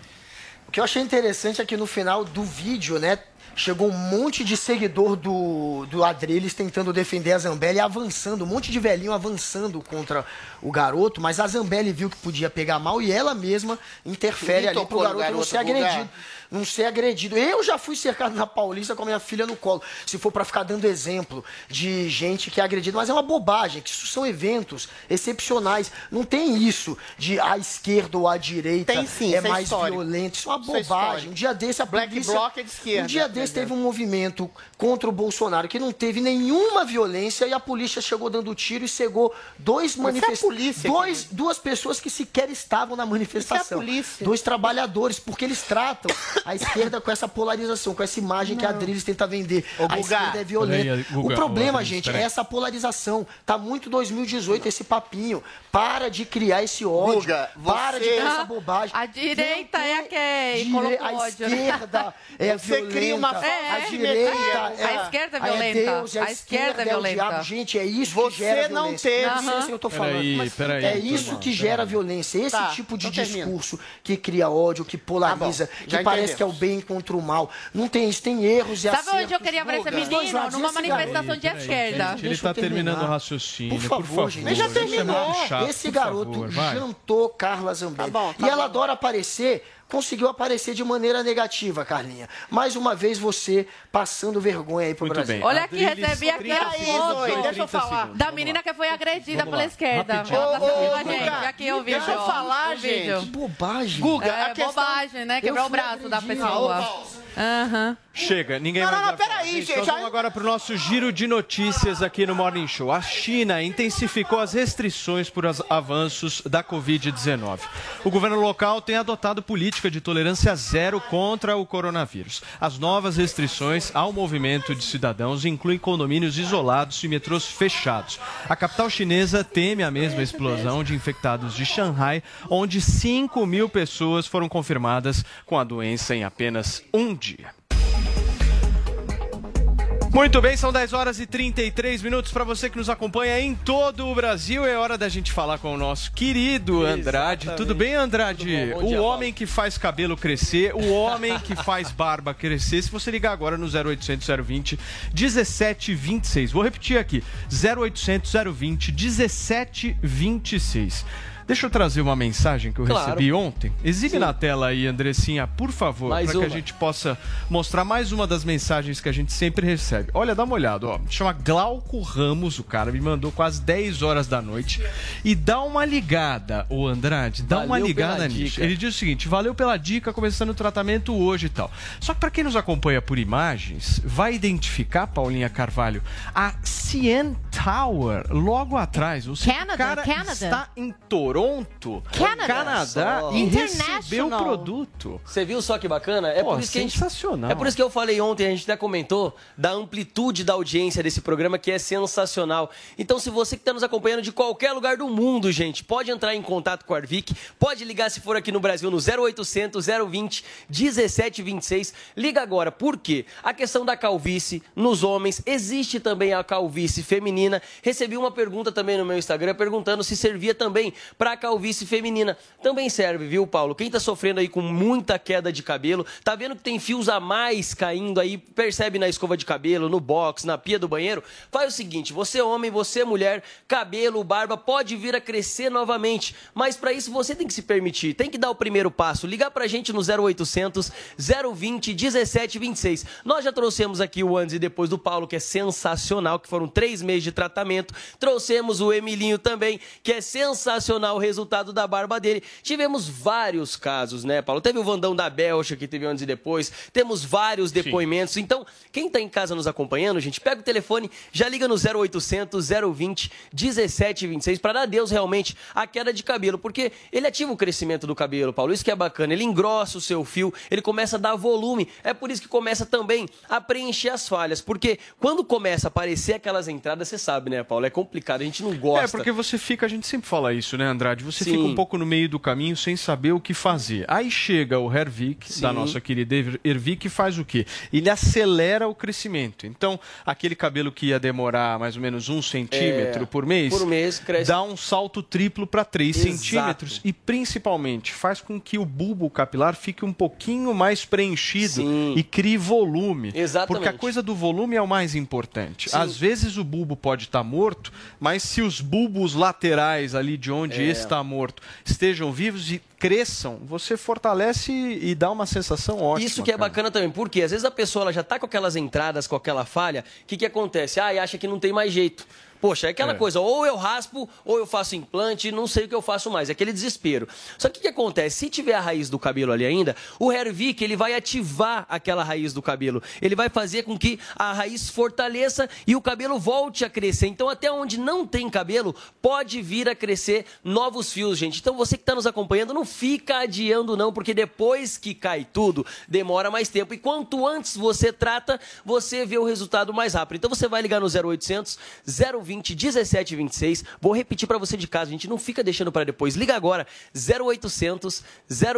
O que eu achei interessante é que no final do vídeo, né, chegou um monte de seguidor do, do Adreles tentando defender a Zambelli, avançando, um monte de velhinho avançando contra o garoto, mas a Zambelli viu que podia pegar mal e ela mesma interfere ali pro no garoto, não garoto, ser agredido. Não ser agredido. Eu já fui cercado na Paulista com a minha filha no colo. Se for pra ficar dando exemplo de gente que é agredida, mas é uma bobagem, que isso são eventos excepcionais. Não tem isso de a esquerda ou a direita Tem sim, é é mais histórico. violento. Isso é uma é bobagem. histórico. Um dia desse a Black polícia... Bloc é de esquerda, Um dia desse teve um movimento contra o Bolsonaro que não teve nenhuma violência e a polícia chegou dando tiro e cegou dois é a manifestantes. dois, duas pessoas que sequer estavam na manifestação. polícia. Dois trabalhadores, porque eles tratam a esquerda com essa polarização, com essa imagem que a Adriles tenta vender. Ô, a Guga. esquerda é violenta. Peraí, Guga, o problema, gente, é essa polarização. Tá muito 2018 esse papinho. Para de criar esse ódio. Guga, Para de criar essa bobagem. A direita é a que Dire- a né? esquerda é Você violenta. cria uma a falsa direita simetria. é A esquerda é Aí violenta. Deus, e a, A esquerda é o violenta. diabo. Gente, é isso que Você gera não violência. teve- Não sei se eu tô falando. Peraí, Mas peraí, é isso que gera violência. Esse Tá, tipo de então discurso que cria ódio, que polariza, Tá que parece que é o bem contra o mal. Não tem isso, tem erros e Sabe acertos. onde eu queria ver esse menino? Numa manifestação de esquerda. gente, ele tá terminar. terminando o raciocínio, Por favor, gente. Mas já é terminou. Esse garoto jantou Carla Zambelli. Tá tá e ela adora aparecer conseguiu aparecer de maneira negativa, Carlinha. Mais uma vez você passando vergonha aí pro Muito Brasil. bem. Olha aqui, recebi aqui a Aí, foto deixa eu falar. da menina que foi agredida pela esquerda. rapidinho. Ela tá Ô, seguindo ô, a gente. Guga, Aqui eu vi deixa eu falar, gente. Bobagem. Guga, É, a questão... bobagem, né? Quebrou o braço da pessoa. Aham. Chega, ninguém Não, mais não, não, vai falar. peraí, gente, vamos agora para o nosso giro de notícias aqui no Morning Show. A China intensificou as restrições por avanços da Covid-19. O governo local tem adotado política de tolerância zero contra o coronavírus. As novas restrições ao movimento de cidadãos incluem condomínios isolados e metrôs fechados. A capital chinesa teme a mesma explosão de infectados de Xangai, onde 5 mil pessoas foram confirmadas com a doença em apenas um dia. Muito bem, são 10 horas e 33 minutos para você que nos acompanha em todo o Brasil. É hora da gente falar com o nosso querido Andrade. Exatamente. Tudo bem, Andrade? Tudo bom. Bom o dia, homem que faz cabelo crescer, o homem que faz barba crescer. Se você ligar agora no 0800 020 1726. Vou repetir aqui: 0800 020 1726. Deixa eu trazer uma mensagem que eu Claro. recebi ontem. Exibe Sim. na tela aí, Andressinha, por favor, para que a uma. gente possa mostrar mais uma das mensagens que a gente sempre recebe. Olha, dá uma olhada, ó. Chama Glauco Ramos, o cara me mandou quase 10 horas da noite. E dá uma ligada, ô Andrade, dá uma Valeu ligada pela nisso. dica. Ele diz o seguinte: valeu pela dica, começando o tratamento hoje e tal. Só que para quem nos acompanha por imagens, vai identificar, Paulinha Carvalho, a CN Tower logo atrás. Ou seja, Canada, o cara Canada. está em Toronto, Canada. Canadá, e recebeu o produto. Você viu só que bacana? É Pô, por isso que a gente- sensacional. é por isso que eu falei ontem, a gente até comentou da amplitude da audiência desse programa que é sensacional. Então, se você que está nos acompanhando de qualquer lugar do mundo, gente, pode entrar em contato com a Arvic, pode ligar se for aqui no Brasil no 0800 020 1726. Liga agora, por quê? A questão da calvície nos homens, existe também a calvície feminina. Recebi uma pergunta também no meu Instagram perguntando se servia também para a calvície feminina. Também serve, viu, Paulo? Quem tá sofrendo aí com muita queda de cabelo, tá vendo que tem fios a mais caindo aí, percebe na escova de cabelo, no box, na pia do banheiro? Faz o seguinte, você é homem, você é mulher, cabelo, barba pode vir a crescer novamente, mas para isso você tem que se permitir, tem que dar o primeiro passo. Ligar pra gente no 0800 020 1726. Nós já trouxemos aqui o antes e depois do Paulo, que é sensacional, que foram três meses de tratamento. Trouxemos o Emilinho também, que é sensacional o resultado da barba dele. Tivemos vários casos, né, Paulo? Teve o Vandão da Belcha, que teve antes e depois. Temos vários depoimentos. Então, quem tá em casa nos acompanhando, gente, pega o telefone, já liga no 0800 020 1726 para dar adeus realmente à queda de cabelo, porque ele ativa o crescimento do cabelo, Paulo. Isso que é bacana. Ele engrossa o seu fio, ele começa a dar volume. É por isso que começa também a preencher as falhas, porque quando começa a aparecer aquelas entradas, você sabe, né, Paulo? É complicado, a gente não gosta. É, porque você fica, a gente sempre fala isso, né, Andrade? Você Sim. fica um pouco no meio do caminho sem saber o que fazer. Aí chega o Hervik, da Sim. nossa querida Hervik, e faz o quê? Ele acelera o crescimento. Então, aquele cabelo que ia demorar mais ou menos um centímetro É, por mês, por mês cresce. dá um salto triplo para 3 Exato. centímetros. E principalmente faz com que o bulbo capilar fique um pouquinho mais preenchido e crie volume. Exatamente. Porque a coisa do volume é o mais importante. Sim. Às vezes o bulbo pode estar morto, mas se os bulbos laterais ali de onde É. está morto estejam vivos e cresçam, você fortalece e dá uma sensação ótima. Isso que é cara. bacana também, porque às vezes a pessoa ela já tá com aquelas entradas, com aquela falha, o que, que acontece? Ah, e acha que não tem mais jeito. Poxa, é aquela É. coisa, ou eu raspo, ou eu faço implante, não sei o que eu faço mais, é aquele desespero. Só que o que acontece? Se tiver a raiz do cabelo ali ainda, o Hervik, ele vai ativar aquela raiz do cabelo. Ele vai fazer com que a raiz fortaleça e o cabelo volte a crescer. Então, até onde não tem cabelo, pode vir a crescer novos fios, gente. Então, você que está nos acompanhando, não fica adiando não, porque depois que cai tudo, demora mais tempo. E quanto antes você trata, você vê o resultado mais rápido. Então, você vai ligar no 0800 020 1726. Vou repetir para você de casa, a gente não fica deixando para depois. Liga agora 0800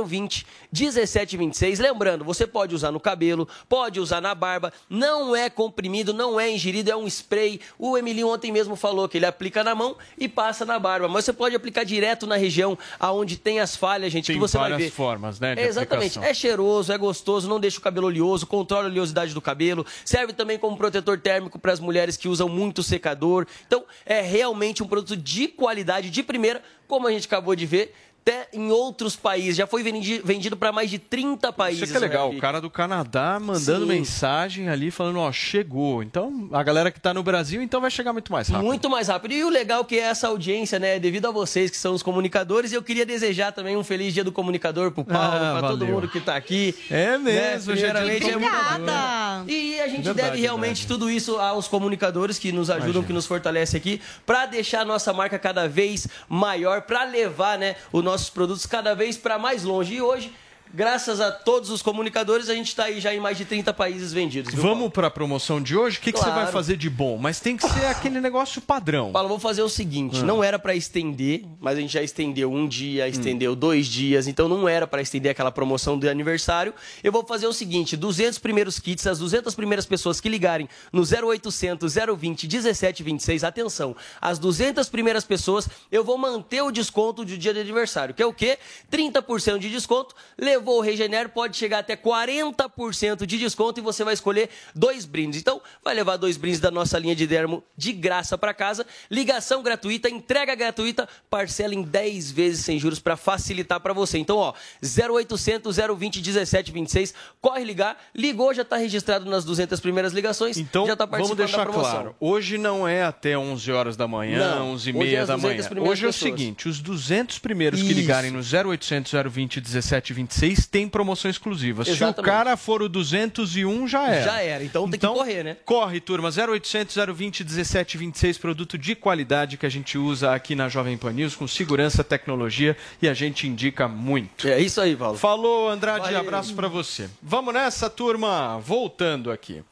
020 1726. Lembrando, você pode usar no cabelo, pode usar na barba, não é comprimido, não é ingerido, é um spray. O Emilinho ontem mesmo falou que ele aplica na mão e passa na barba, mas você pode aplicar direto na região aonde tem as falhas, gente, Tem que você vai várias ver. formas, né, Exatamente. aplicação. É cheiroso, é gostoso, não deixa o cabelo oleoso, controla a oleosidade do cabelo, serve também como protetor térmico para as mulheres que usam muito secador. Então, é realmente um produto de qualidade, de primeira, como a gente acabou de ver. Até em outros países. Já foi vendi- vendido para mais de 30 países. Isso que é legal, né, o cara do Canadá mandando Sim. mensagem ali falando, ó, chegou. Então, a galera que tá no Brasil, então vai chegar muito mais rápido. Muito mais rápido. E o legal que é essa audiência, né? Devido a vocês que são os comunicadores, eu queria desejar também um feliz dia do comunicador pro Paulo, Ah, pra todo mundo que tá aqui. É mesmo, hoje é Primeiramente, é muito. E a gente Verdade, deve realmente tudo isso aos comunicadores que nos ajudam, Imagina. que nos fortalecem aqui, para deixar a nossa marca cada vez maior, para levar né, os nossos produtos cada vez para mais longe. E hoje, graças a todos os comunicadores, a gente está aí já em mais de 30 países vendidos. viu, Vamos pra promoção de hoje? O que, que você Claro. vai fazer de bom? Mas tem que ser aquele negócio padrão. Paulo, vou fazer o seguinte: Ah. não era pra estender, mas a gente já estendeu um dia, Hum. estendeu dois dias, então não era pra estender aquela promoção de aniversário. Eu vou fazer o seguinte: 200 primeiros kits, as 200 primeiras pessoas que ligarem no 0800 020 1726, atenção, as 200 primeiras pessoas, eu vou manter o desconto de dia de aniversário, que é o quê? 30% de desconto. Levou o Regener, pode chegar até 40% de desconto e você vai escolher dois brindes. Então, vai levar dois brindes da nossa linha de dermo de graça para casa, ligação gratuita, entrega gratuita, parcela em 10 vezes sem juros para facilitar para você. Então, ó, 0800 020 1726, corre ligar, ligou, já está registrado nas 200 primeiras ligações, Então, já tá vamos participando deixar da promoção. claro. Hoje não é até 11 horas da manhã, Não, 11 e é meia as da 200 manhã. Hoje é o pessoas. seguinte, os 200 primeiros que Isso. ligarem no 0800 020 1726 tem promoção exclusiva. Se o Exatamente. cara for o 201, já era. Já era, então tem que correr, né? Corre, turma. 0800 020 1726, produto de qualidade que a gente usa aqui na Jovem Pan News, com segurança, tecnologia e a gente indica muito. É isso aí, Paulo. Falou, Andrade. Valeu. Abraço pra você. Vamos nessa, turma. Voltando aqui.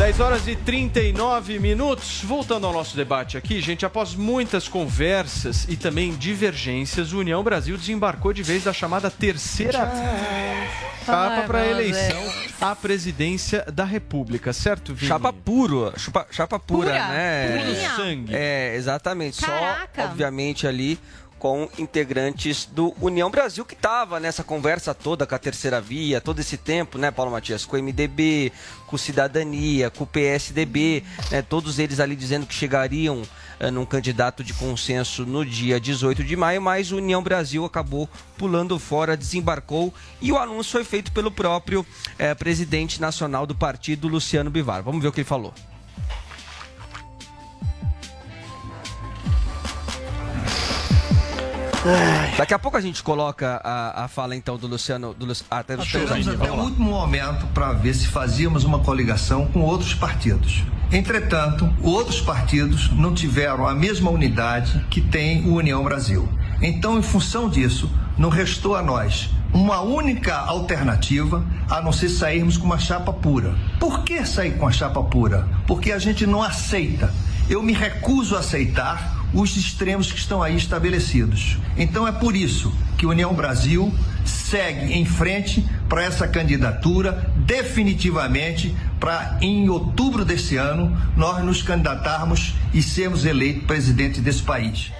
10 horas e 39 minutos. Voltando ao nosso debate aqui, gente, após muitas conversas e também divergências, o União Brasil desembarcou de vez da chamada terceira chapa para a eleição à presidência da República, certo, Vini? Chapa puro, chupa- chapa pura, Pura, né? purinha. sangue. É, exatamente. Caraca. Só, obviamente, ali com integrantes do União Brasil, que estava nessa conversa toda com a terceira via, todo esse tempo, né, Paulo Matias? Com o MDB, com o Cidadania, com o PSDB, né, todos eles ali dizendo que chegariam eh, num candidato de consenso no dia 18 de maio, mas o União Brasil acabou pulando fora, desembarcou e o anúncio foi feito pelo próprio eh, presidente nacional do partido, Luciano Bivar. Vamos ver o que ele falou. Daqui a pouco a gente coloca a, a fala então do Luciano. Do Lu... ah, até do até o último momento para ver se fazíamos uma coligação com outros partidos. Entretanto, outros partidos não tiveram a mesma unidade que tem o União Brasil. Então, em função disso, não restou a nós uma única alternativa a não ser sairmos com uma chapa pura. Por que sair com a chapa pura? Porque a gente não aceita. Eu me recuso a aceitar os extremos que estão aí estabelecidos. Então é por isso que União Brasil segue em frente para essa candidatura definitivamente para em outubro desse ano nós nos candidatarmos e sermos eleitos presidente desse país.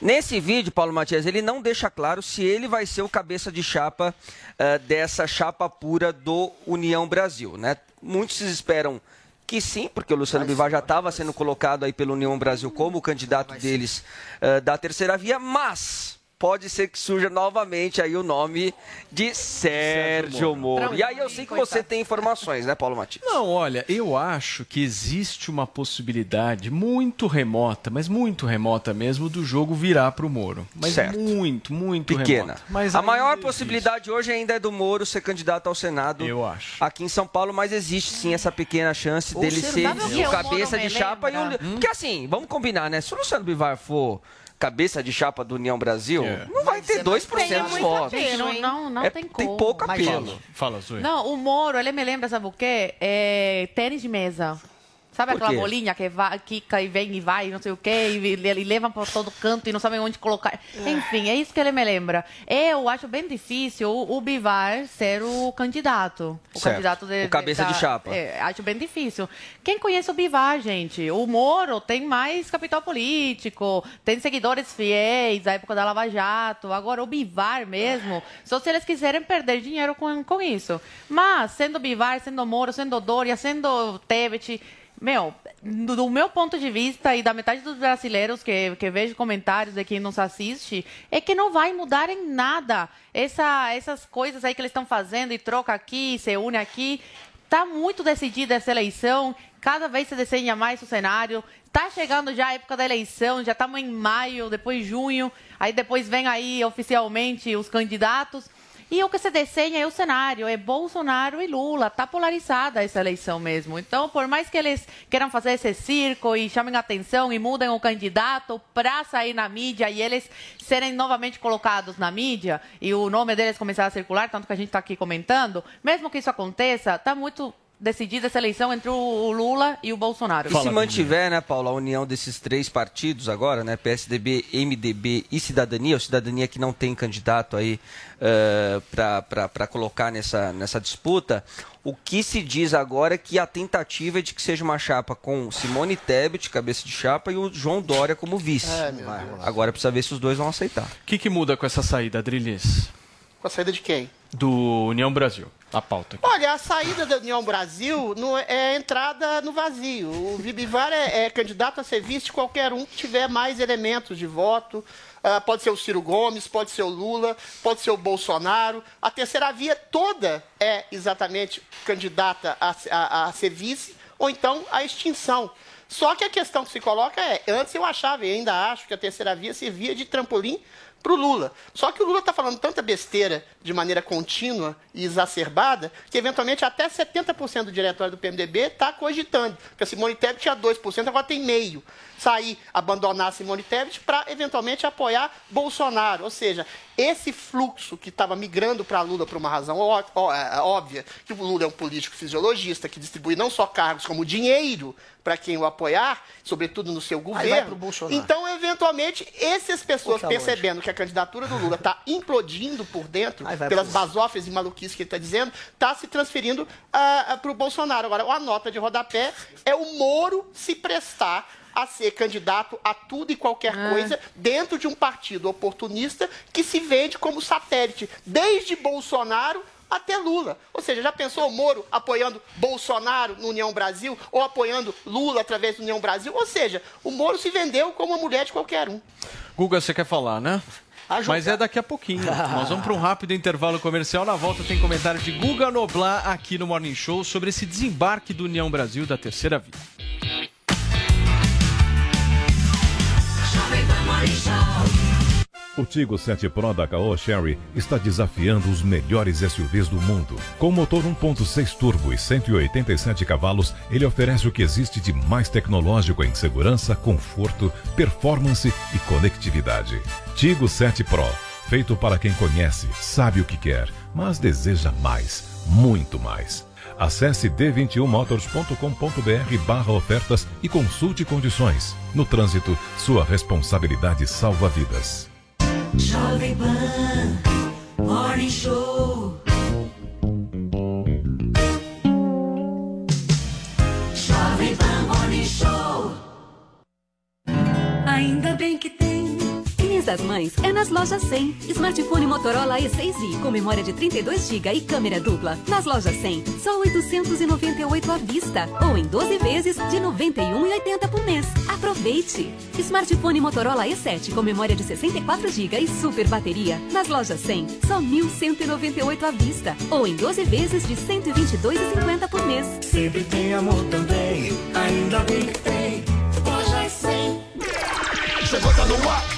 Nesse vídeo, Paulo Matias, ele não deixa claro se ele vai ser o cabeça de chapa eh, dessa chapa pura do União Brasil, né? Muitos esperam que sim, porque o Luciano Bivar já estava sendo colocado aí pelo União Brasil como o candidato deles eh, da terceira via, mas pode ser que surja novamente aí o nome de Sérgio Moro. E aí eu sei que você tem informações, né, Paulo Matias? Não, olha, eu acho que existe uma possibilidade muito remota, mas muito remota mesmo, do jogo virar para o Moro. Mas Certo. muito, muito pequena. remota. Mas a maior existe. possibilidade hoje ainda é do Moro ser candidato ao Senado. Eu acho. Aqui em São Paulo, mas existe sim essa pequena chance Ou dele ser- o cabeça Moro de chapa. E o... Hum? Porque assim, vamos combinar, né? Se o Luciano Bivar for cabeça de chapa do União Brasil, não vai ter 2% Tem dos votos. apelo, não, não É- tem tem como. pouco apelo. Fala, fala Zoe. Não, o Moro, ele me lembra, sabe o quê? É tênis de mesa. Sabe Por aquela quê? bolinha que vai, quica e vem e vai, não sei o quê, e, e levam por todo canto e não sabem onde colocar. Enfim, é isso que ele me lembra. Eu acho bem difícil o, Bivar ser o candidato. O Certo. candidato de, O cabeça de da- chapa. é, acho bem difícil. Quem conhece o Bivar, gente? O Moro tem mais capital político, tem seguidores fiéis da época da Lava Jato. Agora, o Bivar mesmo, só se eles quiserem perder dinheiro com, com isso. Mas, sendo Bivar, sendo Moro, sendo Dória, sendo Tebet, meu, do, meu ponto de vista e da metade dos brasileiros que, que vejo comentários de quem nos assiste, é que não vai mudar em nada. Essa, essas coisas aí que eles estão fazendo e troca aqui, se une aqui, está muito decidida essa eleição. Cada vez se desenha mais o cenário. Está chegando já a época da eleição, já estamos em maio, depois junho, aí depois vem aí oficialmente os candidatos. E o que se desenha é o cenário, é Bolsonaro e Lula. Está polarizada essa eleição mesmo. Então, por mais que eles queiram fazer esse circo e chamem atenção e mudem o candidato para sair na mídia e eles serem novamente colocados na mídia e o nome deles começar a circular, tanto que a gente está aqui comentando, mesmo que isso aconteça, está muito decidida essa eleição entre o Lula e o Bolsonaro. E se mantiver, né, Paulo, a união desses três partidos agora, né, PSDB, MDB e Cidadania, o Cidadania que não tem candidato aí uh, para colocar nessa, nessa disputa, o que se diz agora é que a tentativa é de que seja uma chapa com Simone Tebet, cabeça de chapa, e o João Dória como vice. É, agora precisa ver se os dois vão aceitar. O que, que muda com essa saída, Adrilis? Com a saída de quem? Do União Brasil. A pauta. Aqui. Olha, a saída da União Brasil é, é entrada no vazio. O Vibivar é, é candidato a ser vice qualquer um que tiver mais elementos de voto. Uh, pode ser o Ciro Gomes, pode ser o Lula, pode ser o Bolsonaro. A terceira via toda é exatamente candidata a, a, a ser vice, ou então a extinção. Só que a questão que se coloca é: antes eu achava e ainda acho que a terceira via servia de trampolim para o Lula. Só que o Lula está falando tanta besteira de maneira contínua e exacerbada que, eventualmente, até 70% do diretório do PMDB está cogitando. Porque a Simone Tebet tinha 2%, agora tem meio. Sair, abandonar Simone Tebet para, eventualmente, apoiar Bolsonaro. Ou seja, esse fluxo que estava migrando para Lula por uma razão ó, ó, é, óbvia, que o Lula é um político fisiologista que distribui não só cargos como dinheiro para quem o apoiar, sobretudo no seu governo. Então, eventualmente, essas pessoas percebendo longe. que a candidatura do Lula está implodindo por dentro, pelas basófias e maluquices que ele está dizendo, está se transferindo uh, uh, para o Bolsonaro. Agora, a nota de rodapé é o Moro se prestar a ser candidato a tudo e qualquer ah. coisa dentro de um partido oportunista que se vende como satélite, desde Bolsonaro até Lula. Ou seja, já pensou o Moro apoiando Bolsonaro no União Brasil ou apoiando Lula através do União Brasil? Ou seja, o Moro se vendeu como uma mulher de qualquer um. Guga, você quer falar, né? Ajudar. Mas é daqui a pouquinho. Nós vamos para um rápido intervalo comercial. Na volta tem comentário de Guga Noblar aqui no Morning Show sobre esse desembarque do União Brasil da terceira via. O Tigo 7 Pro da Caoa Sherry está desafiando os melhores SUVs do mundo. Com motor 1.6 turbo e 187 cavalos, ele oferece o que existe de mais tecnológico em segurança, conforto, performance e conectividade. Tigo 7 Pro, feito para quem conhece, sabe o que quer, mas deseja mais, muito mais. Acesse d21motors.com.br barra ofertas e consulte condições. No trânsito, sua responsabilidade salva vidas. Jovem Pan, Morning Show. Jovem Pan Morning Show. Ainda bem que das Mães é nas lojas 100. Smartphone Motorola E6i com memória de 32 GB e câmera dupla. Nas lojas 100, só 898 à vista ou em 12 vezes de 91,80 por mês. Aproveite! Smartphone Motorola E7 com memória de 64 GB e super bateria. Nas lojas 100, só 1.198 à vista ou em 12 vezes de 122,50 por mês. Sempre tem amor também, ainda bem que tem. Lojas 100. Chegou, tá no ar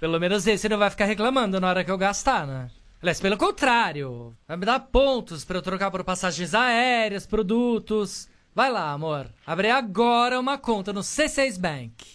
Pelo menos esse não vai ficar reclamando na hora que eu gastar, né? Aliás, pelo contrário, vai me dar pontos pra eu trocar por passagens aéreas, produtos. Vai lá, amor. Abre agora uma conta no C6 Bank.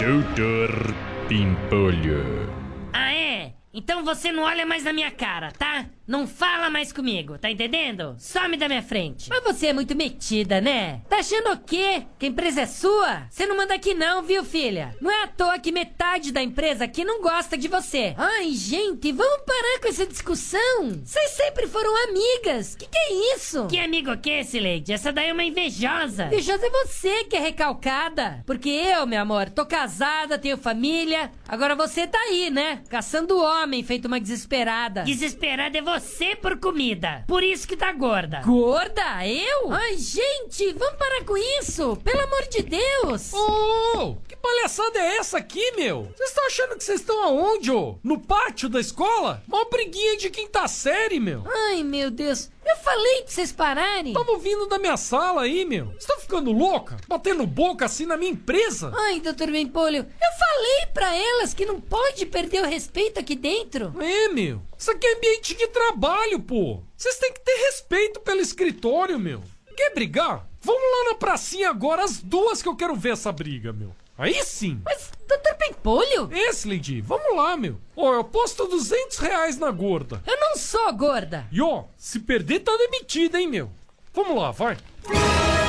Doutor Pimpolho. Ah, é? Então você não olha mais na minha cara, tá? Não fala mais comigo, tá entendendo? Some da minha frente. Mas você é muito metida, né? Tá achando o quê? Que a empresa é sua? Você não manda aqui não, viu, filha? Não é à toa que metade da empresa aqui não gosta de você. Ai, gente, vamos parar com essa discussão. Vocês sempre foram amigas. Que que é isso? Que amigo que, Sileide? Essa daí é uma invejosa. Invejosa é você que é recalcada. Porque eu, meu amor, tô casada, tenho família. Agora você tá aí, né? Caçando homem, feito uma desesperada. Desesperada é você por comida. Por isso que tá gorda. Gorda? Eu? Ai, gente, vamos parar com isso. Pelo amor de Deus. Ô, que palhaçada é essa aqui, meu? Vocês estão achando que vocês estão aonde, ô? No pátio da escola? Uma briguinha de quinta série, meu. Ai, meu Deus. Eu falei pra vocês pararem. Tava vindo da minha sala aí, meu. Você tá ficando louca? Batendo boca assim na minha empresa? Ai, doutor Bempolho, eu falei pra elas que não pode perder o respeito aqui dentro. É, meu. Isso aqui é ambiente de trabalho, pô. Vocês têm que ter respeito pelo escritório, meu. Quer brigar? Vamos lá na pracinha agora, as duas que eu quero ver essa briga, meu. Aí sim. Mas, doutor Pimpolho? Esse, Lady, vamos lá, meu. Ó, eu aposto 200 reais na gorda. Eu não sou gorda. E ó, se perder tá demitida, hein, meu. Vamos lá, vai.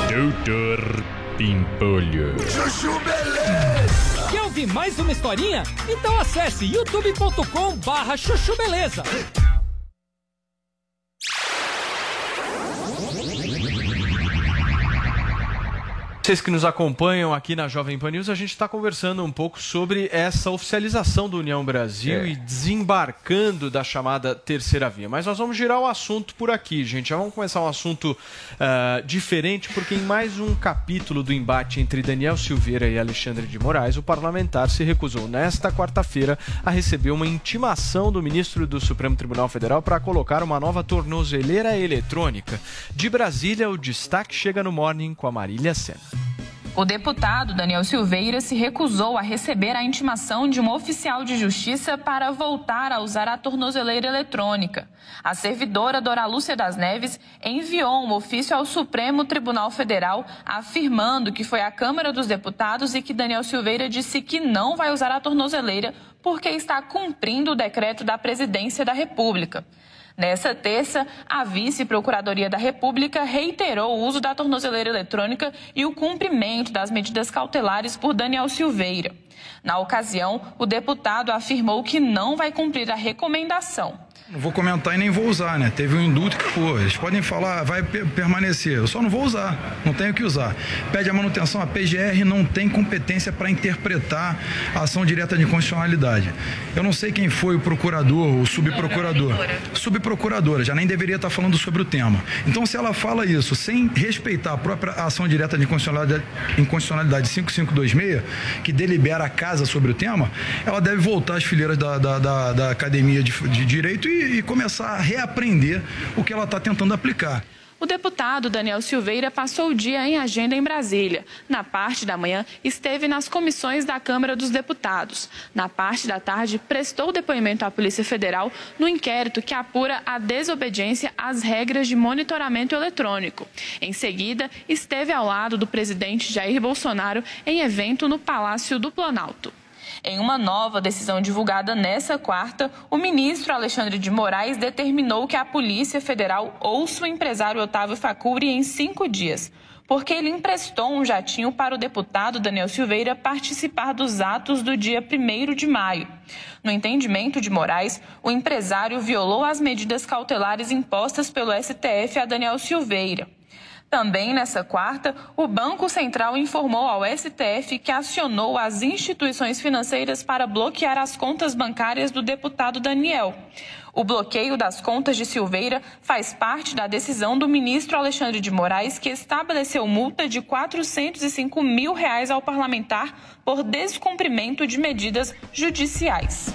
Doutor Pimpolho. Chuchu Beleza! Quer ouvir mais uma historinha? Então acesse youtube.com barra chuchu beleza. Vocês que nos acompanham aqui na Jovem Pan News, a gente está conversando um pouco sobre essa oficialização do União Brasil É. e desembarcando da chamada terceira via. Mas nós vamos girar o assunto por aqui, gente. Já vamos começar um assunto ah, diferente, porque em mais um capítulo do embate entre Daniel Silveira e Alexandre de Moraes, o parlamentar se recusou nesta quarta-feira a receber uma intimação do ministro do Supremo Tribunal Federal para colocar uma nova tornozeleira eletrônica. De Brasília, o destaque chega no Morning com a Marília Sena. O deputado Daniel Silveira se recusou a receber a intimação de um oficial de justiça para voltar a usar a tornozeleira eletrônica. A servidora Dora Lúcia das Neves enviou um ofício ao Supremo Tribunal Federal afirmando que foi à Câmara dos Deputados e que Daniel Silveira disse que não vai usar a tornozeleira porque está cumprindo o decreto da Presidência da República. Nessa terça, a Vice-Procuradoria da República reiterou o uso da tornozeleira eletrônica e o cumprimento das medidas cautelares por Daniel Silveira. Na ocasião, o deputado afirmou que não vai cumprir a recomendação. Não vou comentar e nem vou usar, né? Teve um indulto que, pô, eles podem falar, vai pe- permanecer. Eu só não vou usar, não tenho que usar. Pede a manutenção, a PGR não tem competência para interpretar a ação direta de constitucionalidade. Eu não sei quem foi o procurador, o subprocurador. Subprocuradora, já nem deveria estar falando sobre o tema. Então, se ela fala isso sem respeitar a própria ação direta de inconstitucionalidade, inconstitucionalidade 5526, que delibera a casa sobre o tema, ela deve voltar às fileiras da, da, da- da academia de, de direito e, e começar a reaprender o que ela está tentando aplicar. O deputado Daniel Silveira passou o dia em agenda em Brasília. Na parte da manhã, esteve nas comissões da Câmara dos Deputados. Na parte da tarde, prestou depoimento à Polícia Federal no inquérito que apura a desobediência às regras de monitoramento eletrônico. Em seguida, esteve ao lado do presidente Jair Bolsonaro em evento no Palácio do Planalto. Em uma nova decisão divulgada nessa quarta, o ministro Alexandre de Moraes determinou que a Polícia Federal ouça o empresário Otávio Facuri em cinco dias, porque ele emprestou um jatinho para o deputado Daniel Silveira participar dos atos do dia 1 de maio. No entendimento de Moraes, o empresário violou as medidas cautelares impostas pelo STF a Daniel Silveira. Também nessa quarta, o Banco Central informou ao STF que acionou as instituições financeiras para bloquear as contas bancárias do deputado Daniel. O bloqueio das contas de Silveira faz parte da decisão do ministro Alexandre de Moraes, que estabeleceu multa de 405 mil reais ao parlamentar por descumprimento de medidas judiciais.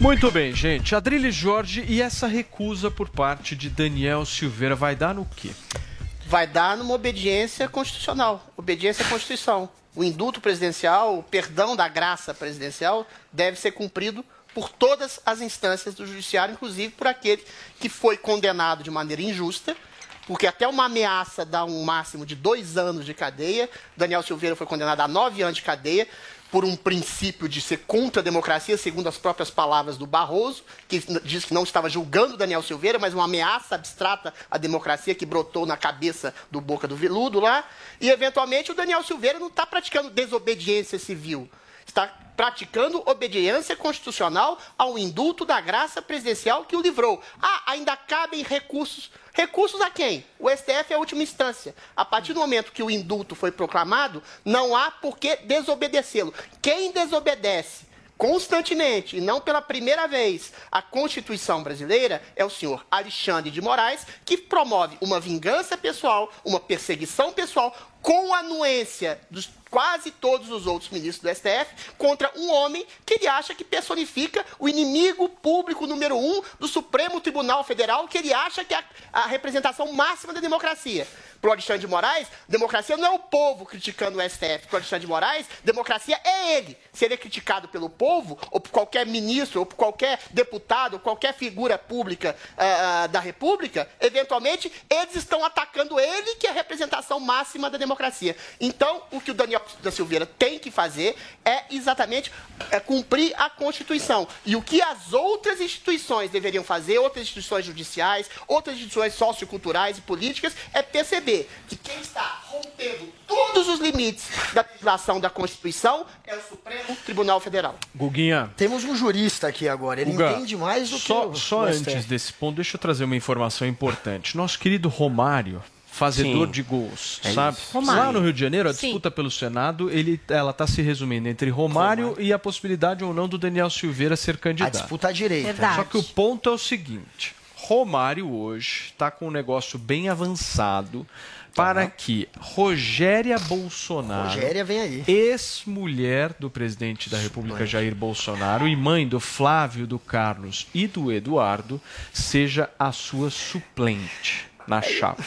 Muito bem, gente. Adriles Jorge e essa recusa por parte de Daniel Silveira vai dar no quê? Vai dar numa obediência constitucional, obediência à Constituição. O indulto presidencial, o perdão da graça presidencial deve ser cumprido por todas as instâncias do judiciário, inclusive por aquele que foi condenado de maneira injusta, porque até uma ameaça dá um máximo de dois anos de cadeia. Daniel Silveira foi condenado a nove anos de cadeia por um princípio de ser contra a democracia, segundo as próprias palavras do Barroso, que diz que não estava julgando Daniel Silveira, mas uma ameaça abstrata à democracia que brotou na cabeça do Boca do Veludo lá. E, eventualmente, o Daniel Silveira não está praticando desobediência civil. Está praticando obediência constitucional ao indulto da graça presidencial que o livrou. Ah, ainda cabem recursos. Recursos a quem? O STF é a última instância. A partir do momento que o indulto foi proclamado, não há por que desobedecê-lo. Quem desobedece constantemente, e não pela primeira vez, a Constituição brasileira é o senhor Alexandre de Moraes, que promove uma vingança pessoal, uma perseguição pessoal, com anuência dos quase todos os outros ministros do STF, contra um homem que ele acha que personifica o inimigo público número um do Supremo Tribunal Federal, que ele acha que é a, a representação máxima da democracia. Para o Alexandre de Moraes, democracia não é o povo criticando o STF. Para o Alexandre de Moraes, democracia é ele. Se ele é criticado pelo povo, ou por qualquer ministro, ou por qualquer deputado, ou qualquer figura pública uh, da República, eventualmente eles estão atacando ele, que é a representação máxima da democracia. Então, o que o Daniel da Silveira tem que fazer é exatamente é, cumprir a Constituição. E o que as outras instituições deveriam fazer, outras instituições judiciais, outras instituições socioculturais e políticas, é perceber que quem está rompendo todos os limites da legislação da Constituição é o Supremo Tribunal Federal. Guguinha. Temos um jurista aqui agora, ele Guga, entende mais do só, que o Só antes desse ponto, deixa eu trazer uma informação importante. Nosso querido Romário, fazedor Sim. de gols, É sabe? Romário. Lá no Rio de Janeiro, a Sim. disputa pelo Senado, ele, ela está se resumindo entre Romário, e a possibilidade ou não do Daniel Silveira ser candidato. A disputa à direita. Só que o ponto é o seguinte: Romário hoje está com um negócio bem avançado para que Rogéria Bolsonaro, Rogéria vem aí. ex-mulher do presidente da República Jair Bolsonaro e mãe do Flávio, do Carlos e do Eduardo, seja a sua suplente na chapa.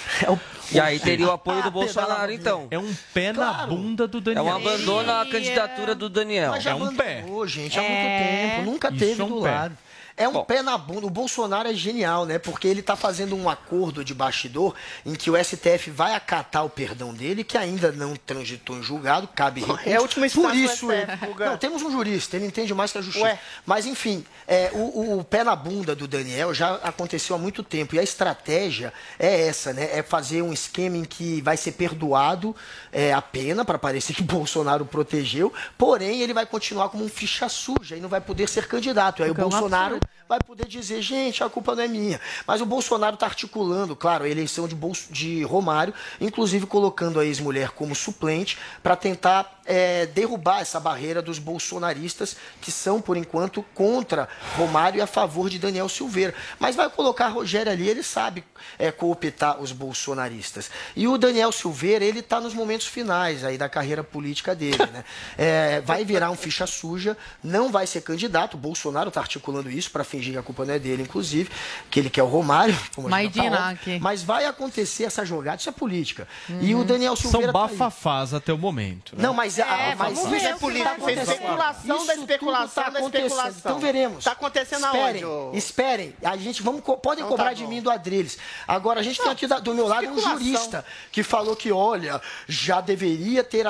E aí teria o apoio do Bolsonaro, então. É um pé na bunda do É Daniel. um abandono à candidatura do Daniel. Mas já É um pé. gente, há É. muito tempo. Nunca Isso teve é um do pé. lado. É um pé na bunda. O Bolsonaro é genial, né? Porque ele está fazendo um acordo de bastidor em que o STF vai acatar o perdão dele, que ainda não transitou em julgado, cabe recurso. É a última Por isso, Guga. não, temos um jurista, ele entende mais que a justiça. Ué. Mas, enfim, é, o, o- o pé na bunda do Daniel já aconteceu há muito tempo. E a estratégia é essa, né? É fazer um esquema em que vai ser perdoado é, a pena, para parecer que o Bolsonaro protegeu, porém ele vai continuar como um ficha suja e não vai poder ser candidato. Aí Porque é o um Bolsonaro. Vai poder dizer, gente, a culpa não é minha. Mas o Bolsonaro está articulando, claro, a eleição de, Bolso- de Romário, inclusive colocando a ex-mulher como suplente, para tentar é, derrubar essa barreira dos bolsonaristas, que são, por enquanto, contra Romário e a favor de Daniel Silveira. Mas vai colocar Rogério ali, ele sabe é, cooptar os bolsonaristas. E o Daniel Silveira, ele está nos momentos finais aí da carreira política dele, né? É, vai virar um ficha suja, não vai ser candidato, o Bolsonaro está articulando isso para fingir que a culpa não é dele, inclusive, que ele quer o Romário, a já tá mas vai acontecer essa jogada, isso é política. E o Daniel São Silveira tá aí. bafafás até o momento. né? Não, mas, a- É, mas vamos ver, isso é política, tá fez acontecendo. especulação da Isso especulação tá da especulação. Então veremos. Tá acontecendo esperem, aonde? Esperem. A gente vamos co- podem Então cobrar tá de mim do Adriles. Agora a gente tem aqui da- do meu lado um especulação. jurista que falou que olha, já deveria ter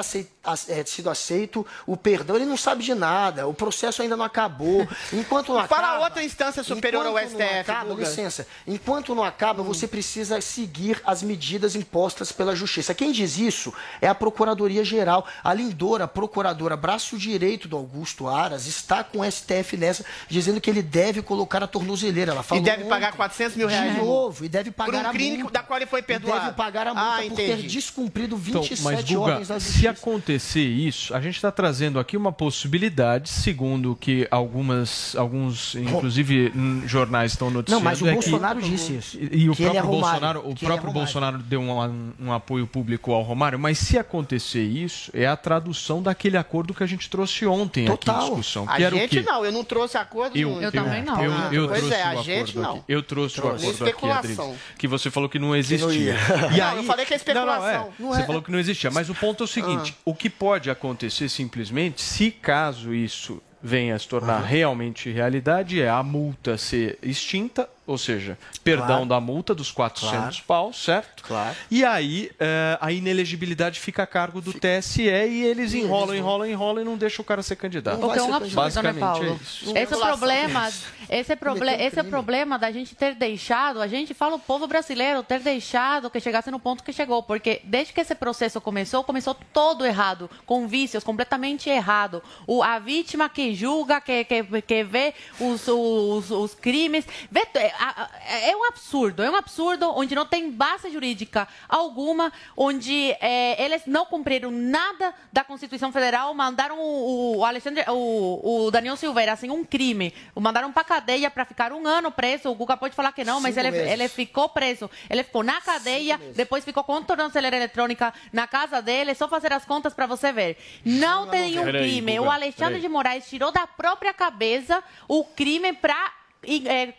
eh, sido aceito o perdão. Ele não sabe de nada. O processo ainda não acabou. Enquanto não Fala acaba, outra instância superior ao enquanto não STF, acaba, licença. Enquanto não acaba, você precisa seguir as medidas impostas pela Justiça. Quem diz isso é a Procuradoria Geral. A Lindora, a procuradora, braço direito do Augusto Aras, está com o STF nessa, dizendo que ele deve colocar a tornozeleira. Ela E falou deve ontem. pagar 400 mil reais. De novo, e deve Por pagar um a crime multa. da qual ele foi E perdoado. deve pagar a multa Ah, por ter descumprido Então, 27 mas Guga, ordens da se Justiça. acontecer isso, a gente está trazendo aqui uma possibilidade, segundo que algumas, alguns, inclusive inclusive jornais estão noticiando. Não, mas o é Bolsonaro que, disse isso. E, o Que ele é próprio Romário, Bolsonaro, o que ele é próprio Romário. Bolsonaro deu um, um apoio público ao Romário, mas se acontecer isso, é a tradução daquele acordo que a gente trouxe ontem aqui Total. em discussão. A gente quê? não, eu não trouxe acordo Eu, eu, Eu, Ah, eu pois trouxe é, a o gente acordo não. aqui. Eu trouxe, Trouxe. o acordo aqui, Adriles, que você falou que não existia. ia. E Não, aí, eu falei que é especulação. Não, não, é. Não você é. falou que não existia, mas o ponto é o seguinte: Ah. o que pode acontecer simplesmente, se caso isso venha a se tornar realmente realidade, é a multa ser extinta, ou seja, perdão Claro. da multa dos 400 Claro. pau, certo? Claro. E aí eh, a inelegibilidade fica a cargo do TSE e eles enrolam, enrolam, enrolam e não deixam o cara ser candidato. O que é um absurdo, né, Basicamente Paulo? é isso. Esse é o problema, Isso. Esse é, proble Cometeu um esse é o problema da gente ter deixado, a gente fala o povo brasileiro, ter deixado que chegasse no ponto que chegou, porque desde que esse processo começou, começou todo errado, com vícios, completamente errado. O, a vítima que julga, que, que, que vê os, os, os crimes, vê, é, a- é um absurdo, é um absurdo onde não tem base jurídica alguma, onde é, eles não cumpriram nada da Constituição Federal, mandaram o, o Alexandre, o, o Daniel Silveira, assim, um crime, mandaram para cadeia para ficar um ano preso. O Guga pode falar que não, mas ele, ele ficou preso. Ele ficou na cadeia, depois ficou com tornozeleira eletrônica na casa dele, só fazer as contas para você ver. Não tem nenhum Peraí, crime. Guga, o Alexandre de Moraes tirou da própria cabeça o crime para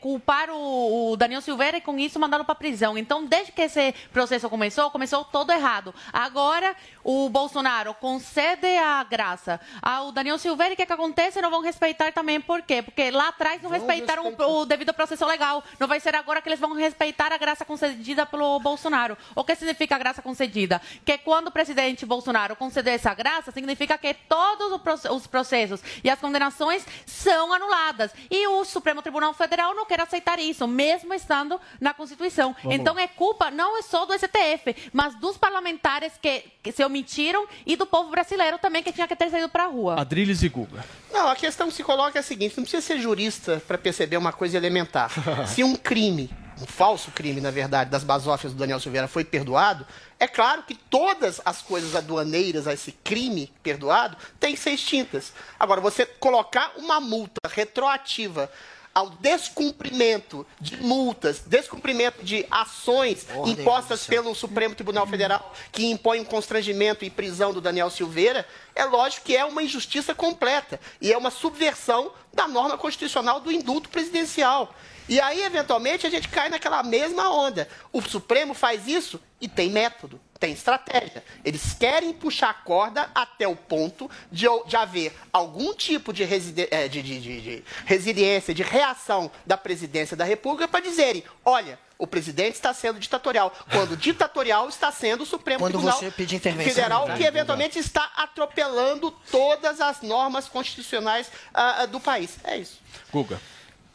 culpar o, o Daniel Silveira e com isso mandá-lo para prisão. Então, desde que esse processo começou, começou todo errado. Agora, o Bolsonaro concede a graça ao Daniel Silveira e o que, que acontece? Não vão respeitar também. Por quê? Porque lá atrás não respeitaram o, o devido processo legal. Não vai ser agora que eles vão respeitar a graça concedida pelo Bolsonaro. O que significa a graça concedida? Que quando o presidente Bolsonaro concedeu essa graça, significa que todos os processos e as condenações são anuladas. E o Supremo Tribunal Federal não quer aceitar isso, mesmo estando na Constituição. Vamos então lá. é culpa não é só do STF, mas dos parlamentares que, que se omitiram e do povo brasileiro também que tinha que ter saído para a rua. Adriles e Guga. Não, a questão que se coloca é a seguinte: não precisa ser jurista para perceber uma coisa elementar. Se um crime, um falso crime, na verdade, das basófias do Daniel Silveira foi perdoado, é claro que todas as coisas aduaneiras a esse crime perdoado têm que ser extintas. Agora, você colocar uma multa retroativa ao descumprimento de multas, descumprimento de ações impostas pelo Supremo Tribunal Federal que impõe um constrangimento e prisão do Daniel Silveira, é lógico que é uma injustiça completa e é uma subversão da norma constitucional do indulto presidencial. E aí, eventualmente, a gente cai naquela mesma onda. O Supremo faz isso e tem método, tem estratégia. Eles querem puxar a corda até o ponto de, de haver algum tipo de, eh, de- de- de- de resiliência, de reação da presidência da República para dizerem: olha, o presidente está sendo ditatorial, quando ditatorial está sendo o Supremo Quando Tribunal você pedir intervenção Federal, militar, que eventualmente está atropelando todas as normas constitucionais ah, do país. É isso. Guga.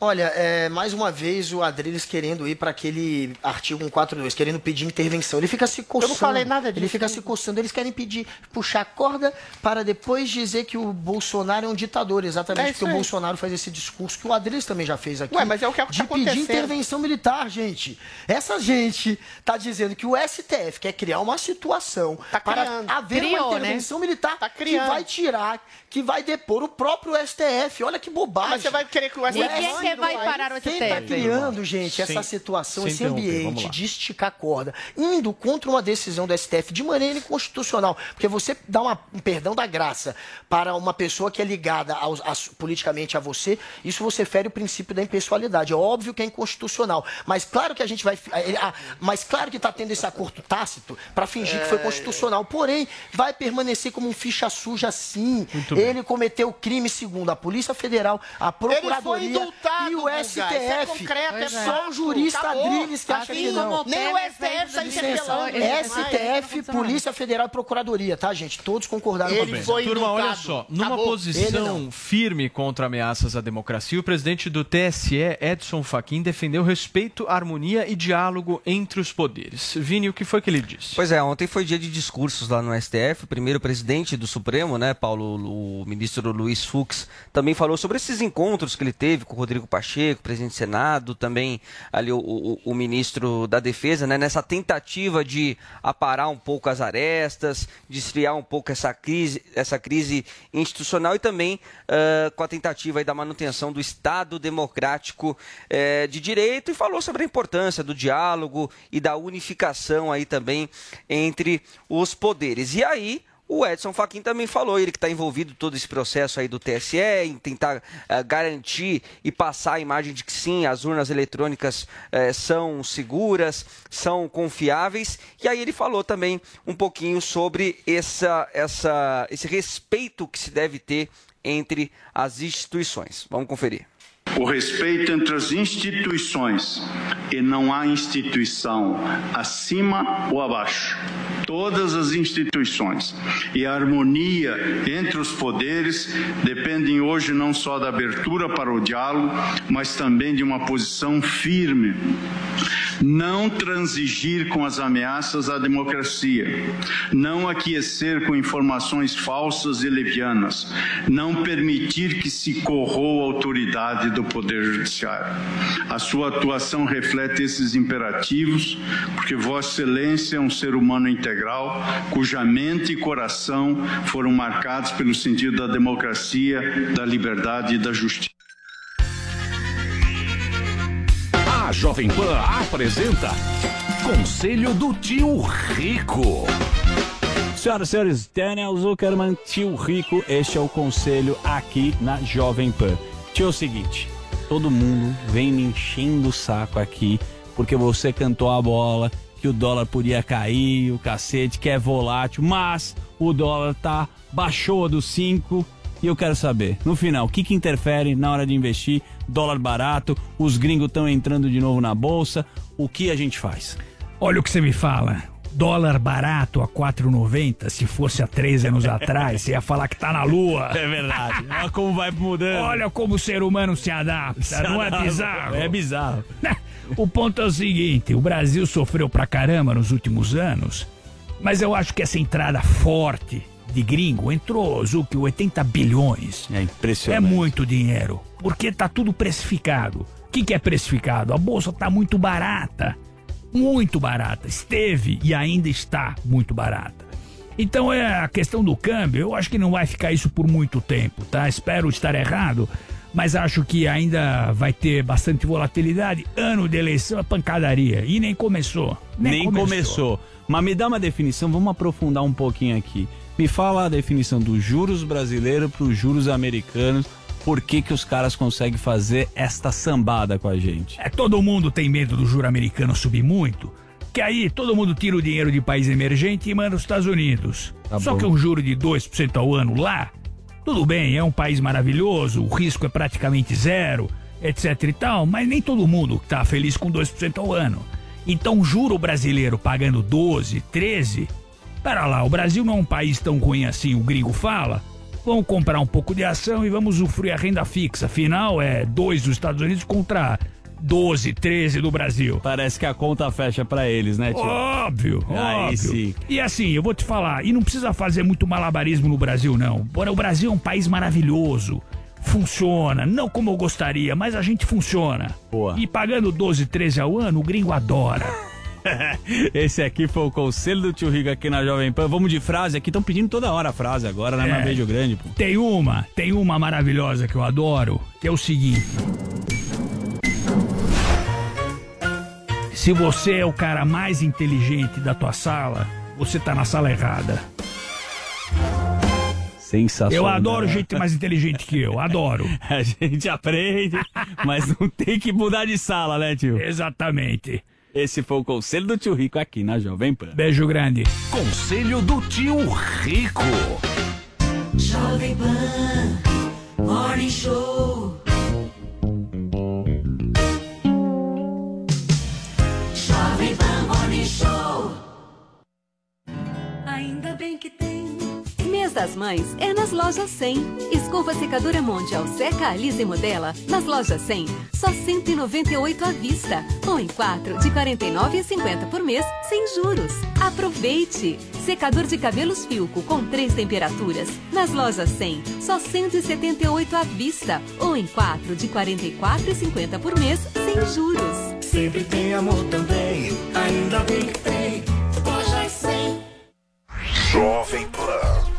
Olha, é, mais uma vez o Adriles querendo ir para aquele artigo 142, querendo pedir intervenção. Ele fica se coçando. falei nada disso, Ele fica se coçando. Eles querem pedir, puxar a corda para depois dizer que o Bolsonaro é um ditador. Exatamente É porque isso o aí. Bolsonaro faz esse discurso que o Adriles também já fez aqui. Ué, mas é o que tá De pedir acontecendo. intervenção militar, gente. Essa gente tá dizendo que o STF quer criar uma situação para Tá criando. haver Criou, uma né? intervenção militar que criando. vai tirar, que vai depor o próprio STF. Olha que bobagem. Mas você vai querer que o STF Quem que vai parar o Quem STF? está criando, gente, Sem- essa situação, sem esse ambiente de esticar a corda, indo contra uma decisão do STF de maneira inconstitucional, porque você dá uma- um perdão da graça para uma pessoa que é ligada aos- aos- politicamente a você, isso você fere o princípio da impessoalidade. É óbvio que é inconstitucional, mas claro que a gente vai, ah, mas claro que está tendo esse acordo tácito para fingir que foi constitucional. Porém, vai permanecer como um ficha suja, sim. Ele cometeu crime segundo a Polícia Federal, a Procuradoria e o. Isso é STF. concreto, é Só fato. o jurista Acabou. Adriles que acha que não. Nem o STF está interpelando. STF, Polícia Federal e Procuradoria, tá, gente? Todos concordaram Tudo com isso. Turma, olha só. Numa Acabou. Ele posição firme contra ameaças à democracia, o presidente do TSE, Edson Fachin, defendeu respeito, harmonia e diálogo entre os poderes. Vini, o que foi que ele disse? Pois é, ontem foi dia de discursos lá no STF. O primeiro presidente do Supremo, né, Paulo, o ministro Luiz Fux, também falou sobre esses encontros que ele teve com o Rodrigo Pacheco, presidente do Senado, também ali o, o- o ministro da Defesa, né, nessa tentativa de aparar um pouco as arestas, de esfriar um pouco essa crise, essa crise institucional e também ah, com a tentativa da manutenção do Estado democrático eh, de direito e falou sobre a importância do diálogo e da unificação aí também entre os poderes. E aí o Edson Fachin também falou, ele que está envolvido todo esse processo aí do TSE, em tentar eh, garantir e passar a imagem de que sim, as urnas eletrônicas eh, são seguras, são confiáveis. E aí ele falou também um pouquinho sobre essa, essa, esse respeito que se deve ter entre as instituições. Vamos conferir. O respeito entre as instituições e não há instituição acima ou abaixo. Todas as instituições e a harmonia entre os poderes dependem hoje não só da abertura para o diálogo, mas também de uma posição firme. Não transigir com as ameaças à democracia, não aquecer com informações falsas e levianas, não permitir que se corroa a autoridade do Poder Judiciário. A sua atuação reflete esses imperativos, porque Vossa Excelência é um ser humano integral, cuja mente e coração foram marcados pelo sentido da democracia, da liberdade e da justiça. A Jovem Pan apresenta Conselho do Tio Rico. Senhoras e senhores, Daniel Zuckerman, tio rico, este é o conselho aqui na Jovem Pan. Tio, é o seguinte, todo mundo vem me enchendo o saco aqui porque você cantou a bola, que o dólar podia cair, o cacete, que é volátil, mas o dólar tá baixou dos 5 e eu quero saber, no final, o que que interfere na hora de investir? Dólar barato, os gringos estão entrando de novo na bolsa, o que a gente faz? Olha o que você me fala. Dólar barato a 4,90, se fosse há três anos atrás, você ia falar que tá na lua. É verdade. Olha como vai mudando. Olha como o ser humano se adapta, Se não adapta. é bizarro? É bizarro. O ponto é o seguinte, o Brasil sofreu pra caramba nos últimos anos, mas eu acho que essa entrada forte de gringo entrou, Zuki, 80 bilhões. É É impressionante. muito dinheiro, porque tá tudo precificado. O que, que é precificado? A bolsa tá muito barata. Muito barata. Esteve e ainda está muito barata. Então é a questão do câmbio, eu acho que não vai ficar isso por muito tempo, tá? Espero estar errado, mas acho que ainda vai ter bastante volatilidade. Ano de eleição é pancadaria. E nem começou. Nem, começou. Mas me dá uma definição, vamos aprofundar um pouquinho aqui. Me fala a definição dos juros brasileiros para os juros americanos. Por que, que os caras conseguem fazer esta sambada com a gente? É, todo mundo tem medo do juro americano subir muito, que aí todo mundo tira o dinheiro de país emergente e manda os Estados Unidos. Tá Só bom. que um juro de 2% ao ano lá, tudo bem, é um país maravilhoso, o risco é praticamente zero, etc e tal, mas nem todo mundo tá feliz com 2% ao ano. Então, juro brasileiro pagando 12, 13, pera lá, o Brasil não é um país tão ruim assim, o gringo fala. Vamos comprar um pouco de ação e vamos usufruir a renda fixa. Afinal, é 2 dos Estados Unidos contra 12, 13 do Brasil. Parece que a conta fecha pra eles, né, tio? Óbvio, Aí óbvio. sim. E assim, eu vou te falar, e não precisa fazer muito malabarismo no Brasil, não. Bora, o Brasil é um país maravilhoso. Funciona, não como eu gostaria, mas a gente funciona. Boa. E pagando 12, 13 ao ano, o gringo adora. Esse aqui foi o conselho do tio Rico aqui na Jovem Pan. Vamos de frase aqui, estão pedindo toda hora a frase agora, né? Na É. Beijo Grande, pô. Tem uma, tem uma maravilhosa que eu adoro, que é o seguinte. Se você é o cara mais inteligente da tua sala, você tá na sala errada. Sensacional. Eu adoro gente mais inteligente que eu, adoro. A gente aprende, mas não tem que mudar de sala, né, tio? Exatamente. Esse foi o conselho do tio Rico aqui na Jovem Pan. Beijo grande. Conselho do Tio Rico. Jovem Pan Morning Show. Jovem Pan Morning Show. Ainda bem que tem. Mês das Mães é nas lojas 100. Escova secadora Mondial Seca Alisa e Modela nas lojas 100, só 198 à vista. Ou em 4 de 49,50 por mês, sem juros. Aproveite! Secador de cabelos Filco com três temperaturas nas lojas 100, só 178 à vista. Ou em 4 de 44,50 por mês, sem juros. Sempre tem amor também, ainda bem que tem. Lojas 100. Jovem Pan.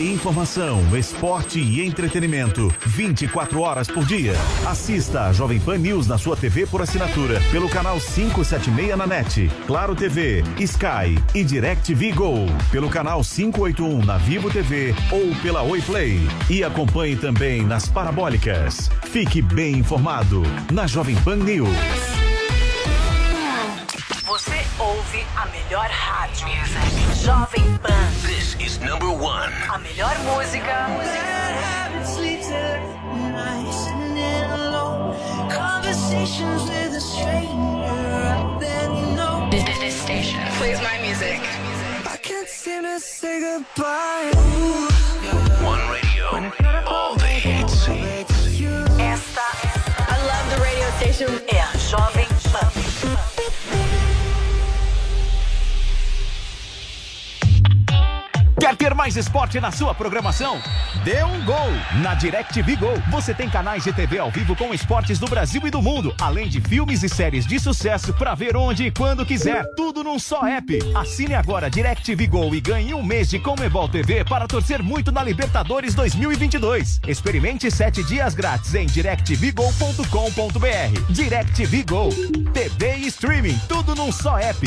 Informação, esporte e entretenimento. 24 horas por dia. Assista a Jovem Pan News na sua TV por assinatura. Pelo canal 576 na NET. Claro TV, Sky e DirecTV Go. Pelo canal 581 na Vivo TV ou pela Oi Play. E acompanhe também nas parabólicas. Fique bem informado na Jovem Pan News. Você ouve a melhor rádio. Jovem Pan. This number one. A melhor música. Conversations with a stranger, then you know. This station plays my music. I can't seem to say goodbye. One radio. All the hits. Esta, I love the radio station. É a Jovem Quer ter mais esporte na sua programação? Dê um gol! Na DirecTV Go, você tem canais de TV ao vivo com esportes do Brasil e do mundo, além de filmes e séries de sucesso para ver onde e quando quiser. Tudo num só app. Assine agora DirecTV Go e ganhe um mês de Comebol TV para torcer muito na Libertadores 2022. Experimente sete dias grátis em directvgo.com.br. DirecTV Go. TV e streaming, tudo num só app.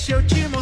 Deixa eu te mostrar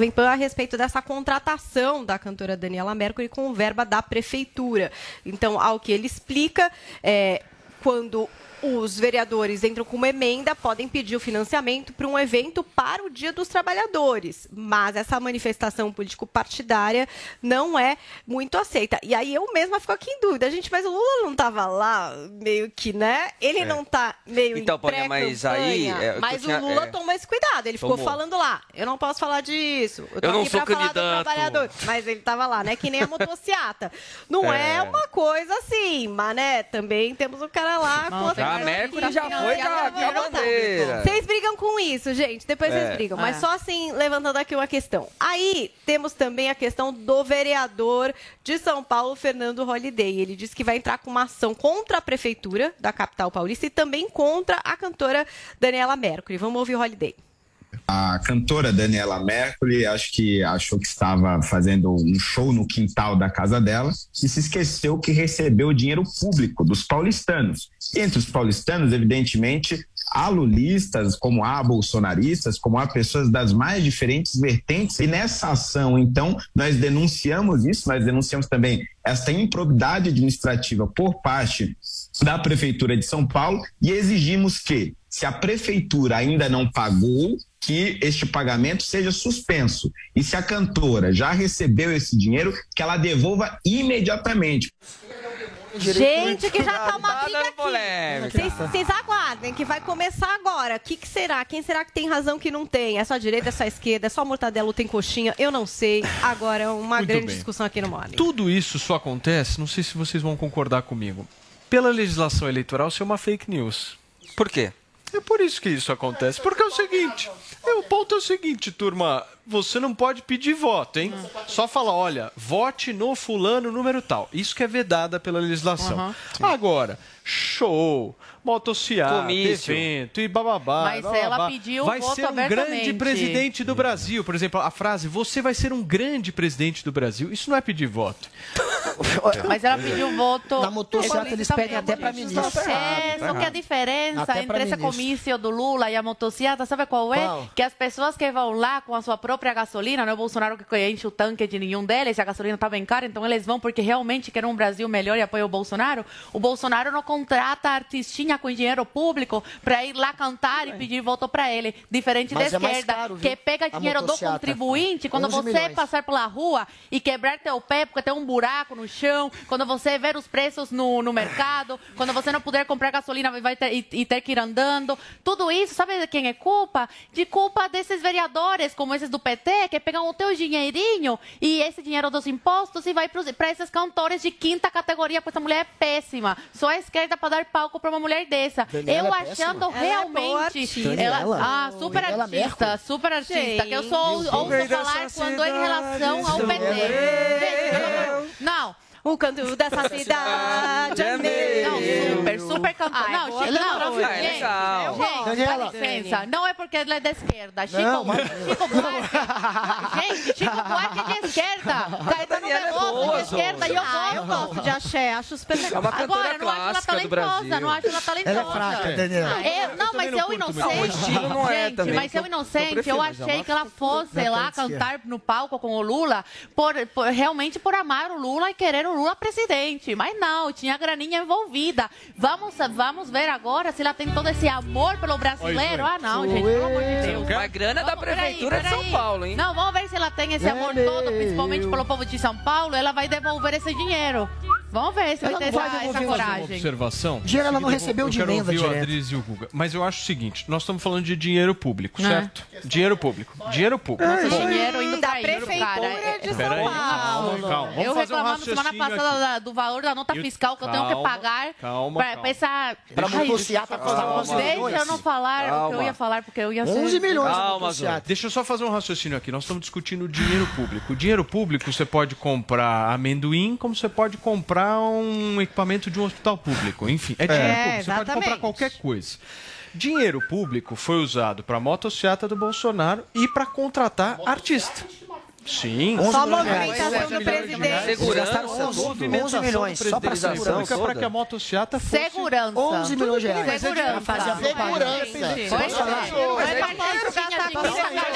Jovem Pan a respeito dessa contratação da cantora Daniela Mercury com verba da prefeitura. Então, ao que ele explica, é, quando os vereadores entram com uma emenda, podem pedir o financiamento para um evento para o Dia dos Trabalhadores. Mas essa manifestação político-partidária não é muito aceita. E aí eu mesma fico aqui em dúvida, gente, mas o Lula não estava lá, meio que, né? Ele É. não está meio Então, em Paulinha, mas aí, é, mas tinha- o Lula é. tomou esse cuidado. Ele ficou Tomou. falando lá. Eu não posso falar disso. Eu, tô Eu não aqui sou pra falar do candidato. trabalhador. Mas ele estava lá, né? Que nem a motociata. Não é. É. uma coisa assim, mas né? Também temos o cara lá com outra Já a Mercury já não foi com a- com a bandeira. Vocês brigam com isso, gente. Depois É. vocês brigam. Mas É. só assim, levantando aqui uma questão. Aí temos também a questão do vereador de São Paulo, Fernando Holliday. Ele disse que vai entrar com uma ação contra a prefeitura da capital paulista e também contra a cantora Daniela Mercury. Vamos ouvir o Holliday. A cantora Daniela Mercury, acho que achou que estava fazendo um show no quintal da casa dela e se esqueceu que recebeu dinheiro público dos paulistanos. E entre os paulistanos, evidentemente, há lulistas, como há bolsonaristas, como há pessoas das mais diferentes vertentes. E nessa ação, então, nós denunciamos isso, nós denunciamos também esta improbidade administrativa por parte da Prefeitura de São Paulo e exigimos que, se a Prefeitura ainda não pagou, que este pagamento seja suspenso. E se a cantora já recebeu esse dinheiro, que ela devolva imediatamente. Gente, que já tá uma briga aqui. Vocês- Vocês aguardem, que vai começar agora. O que, que será? Quem será que tem razão que não tem? É só a direita, é só a esquerda, é só mortadela ou tem coxinha? Eu não sei. Agora é uma Muito grande bem. discussão aqui no Morning. Tudo isso só acontece, não sei se vocês vão concordar comigo, pela legislação eleitoral ser uma fake news. Por quê? É por isso que isso acontece. Porque é o seguinte, é, o ponto é o seguinte, turma, você não pode pedir voto, hein? Só fala, olha, vote no fulano número tal. Isso que é vedada pela legislação. Aham. Agora, show, Comício. evento e bababá. Mas bababá. ela pediu Vai voto ser um grande presidente do Brasil. Por exemplo, a frase, você vai ser um grande presidente do Brasil. Isso não é pedir voto. Mas ela pediu voto. Na motocicleta eles pedem até pra ministro. É, só que a diferença Até entre esse comício do Lula e a motocicleta, sabe qual é? Qual? Que as pessoas que vão lá com a sua própria gasolina, não é o Bolsonaro que enche o tanque de nenhum deles, a gasolina tá bem cara, então eles vão porque realmente querem um Brasil melhor e apoiam o Bolsonaro. O Bolsonaro não contrata artistinha com dinheiro público para ir lá cantar e pedir voto para ele. Diferente Mas da é esquerda, caro, que pega dinheiro do contribuinte quando 11 você milhões. passar pela rua e quebrar teu pé porque tem um buraco no chão, quando você ver os preços no, no mercado, quando você não puder comprar gasolina vai ter, e, e ter que ir andando. Tudo isso, sabe de quem é culpa? De culpa desses vereadores, como esses do PT, que pegam o teu dinheirinho e esse dinheiro dos impostos e vai para esses cantores de quinta categoria, porque essa mulher é péssima. Só a esquerda para dar palco para uma mulher Daniela Eu é péssima? achando Ela é realmente. artista. Daniela? ah, super Daniela artista, Mercury? super artista. Que eu sou ouço falar quando é em relação ao PT. Gente, Não. O canto dessa cidade é meu. Não, super, super cantor. Ai, não, Chico, não, gente, Ah, é legal. gente, dá licença. Não é porque ela é da esquerda. Chico, Não, mas- Chico Buarque. gente, Chico Buarque é de esquerda. Caetano é Veloso é de esquerda. E eu Ah, eu gosto. de axé, acho super É legal. uma cantora Agora, não acho ela talentosa, não acho ela talentosa. Ela é fraca, Daniela. Ah, eu- não, mas não eu inocente. Não, não é gente, Mas eu inocente, eu é achei que ela fosse lá cantar no palco com o Lula, por, por- realmente por amar o Lula e querer o Lula presidente. Mas não, tinha graninha envolvida. Vamos, vamos ver agora se ela tem todo esse amor pelo brasileiro. Ah, não, gente, pelo amor de Deus. Mas grana da Vamos, peraí, prefeitura de São peraí. Paulo, hein? Não, vamos ver se ela tem esse amor todo, principalmente pelo povo de São Paulo. Ela vai devolver esse dinheiro. Vamos ver se vai ter vai essa, essa devolver, uma coragem. observação. Dinheiro ela não recebeu de eu quero emenda ouvir o direto. Adriz e o Guga. Mas eu acho o seguinte, nós estamos falando de dinheiro público, É. certo? Dinheiro público. Dinheiro público. Nossa, Bom, dinheiro indo da prefeitura cara. É- de São Peraí, Paulo. calma, calma. Eu fazer um reclamando semana passada aqui. do valor da nota fiscal que eu tenho que calma, pagar calma, pra, calma. pra essa. Pra motociata custar 11 Deixa milhões. eu não falar o que eu Calma. ia falar, porque eu ia ser. 11 milhões Calma. Deixa eu só fazer um raciocínio aqui. Nós estamos discutindo dinheiro público. O dinheiro público você pode comprar amendoim, como você pode comprar um equipamento de um hospital público. Enfim, é dinheiro É, público. Você pode comprar qualquer coisa. Dinheiro público foi usado para motociata do Bolsonaro e para contratar artista. Sim. Só 11 milhões de reais. movimentação do presidente. Segurança, 11, tudo. 11 milhões só para segurança. para que a motociata fosse... Segurança. 11 milhões de reais. Segurança. A. Segurança. Posso falar? Vai partir gastar com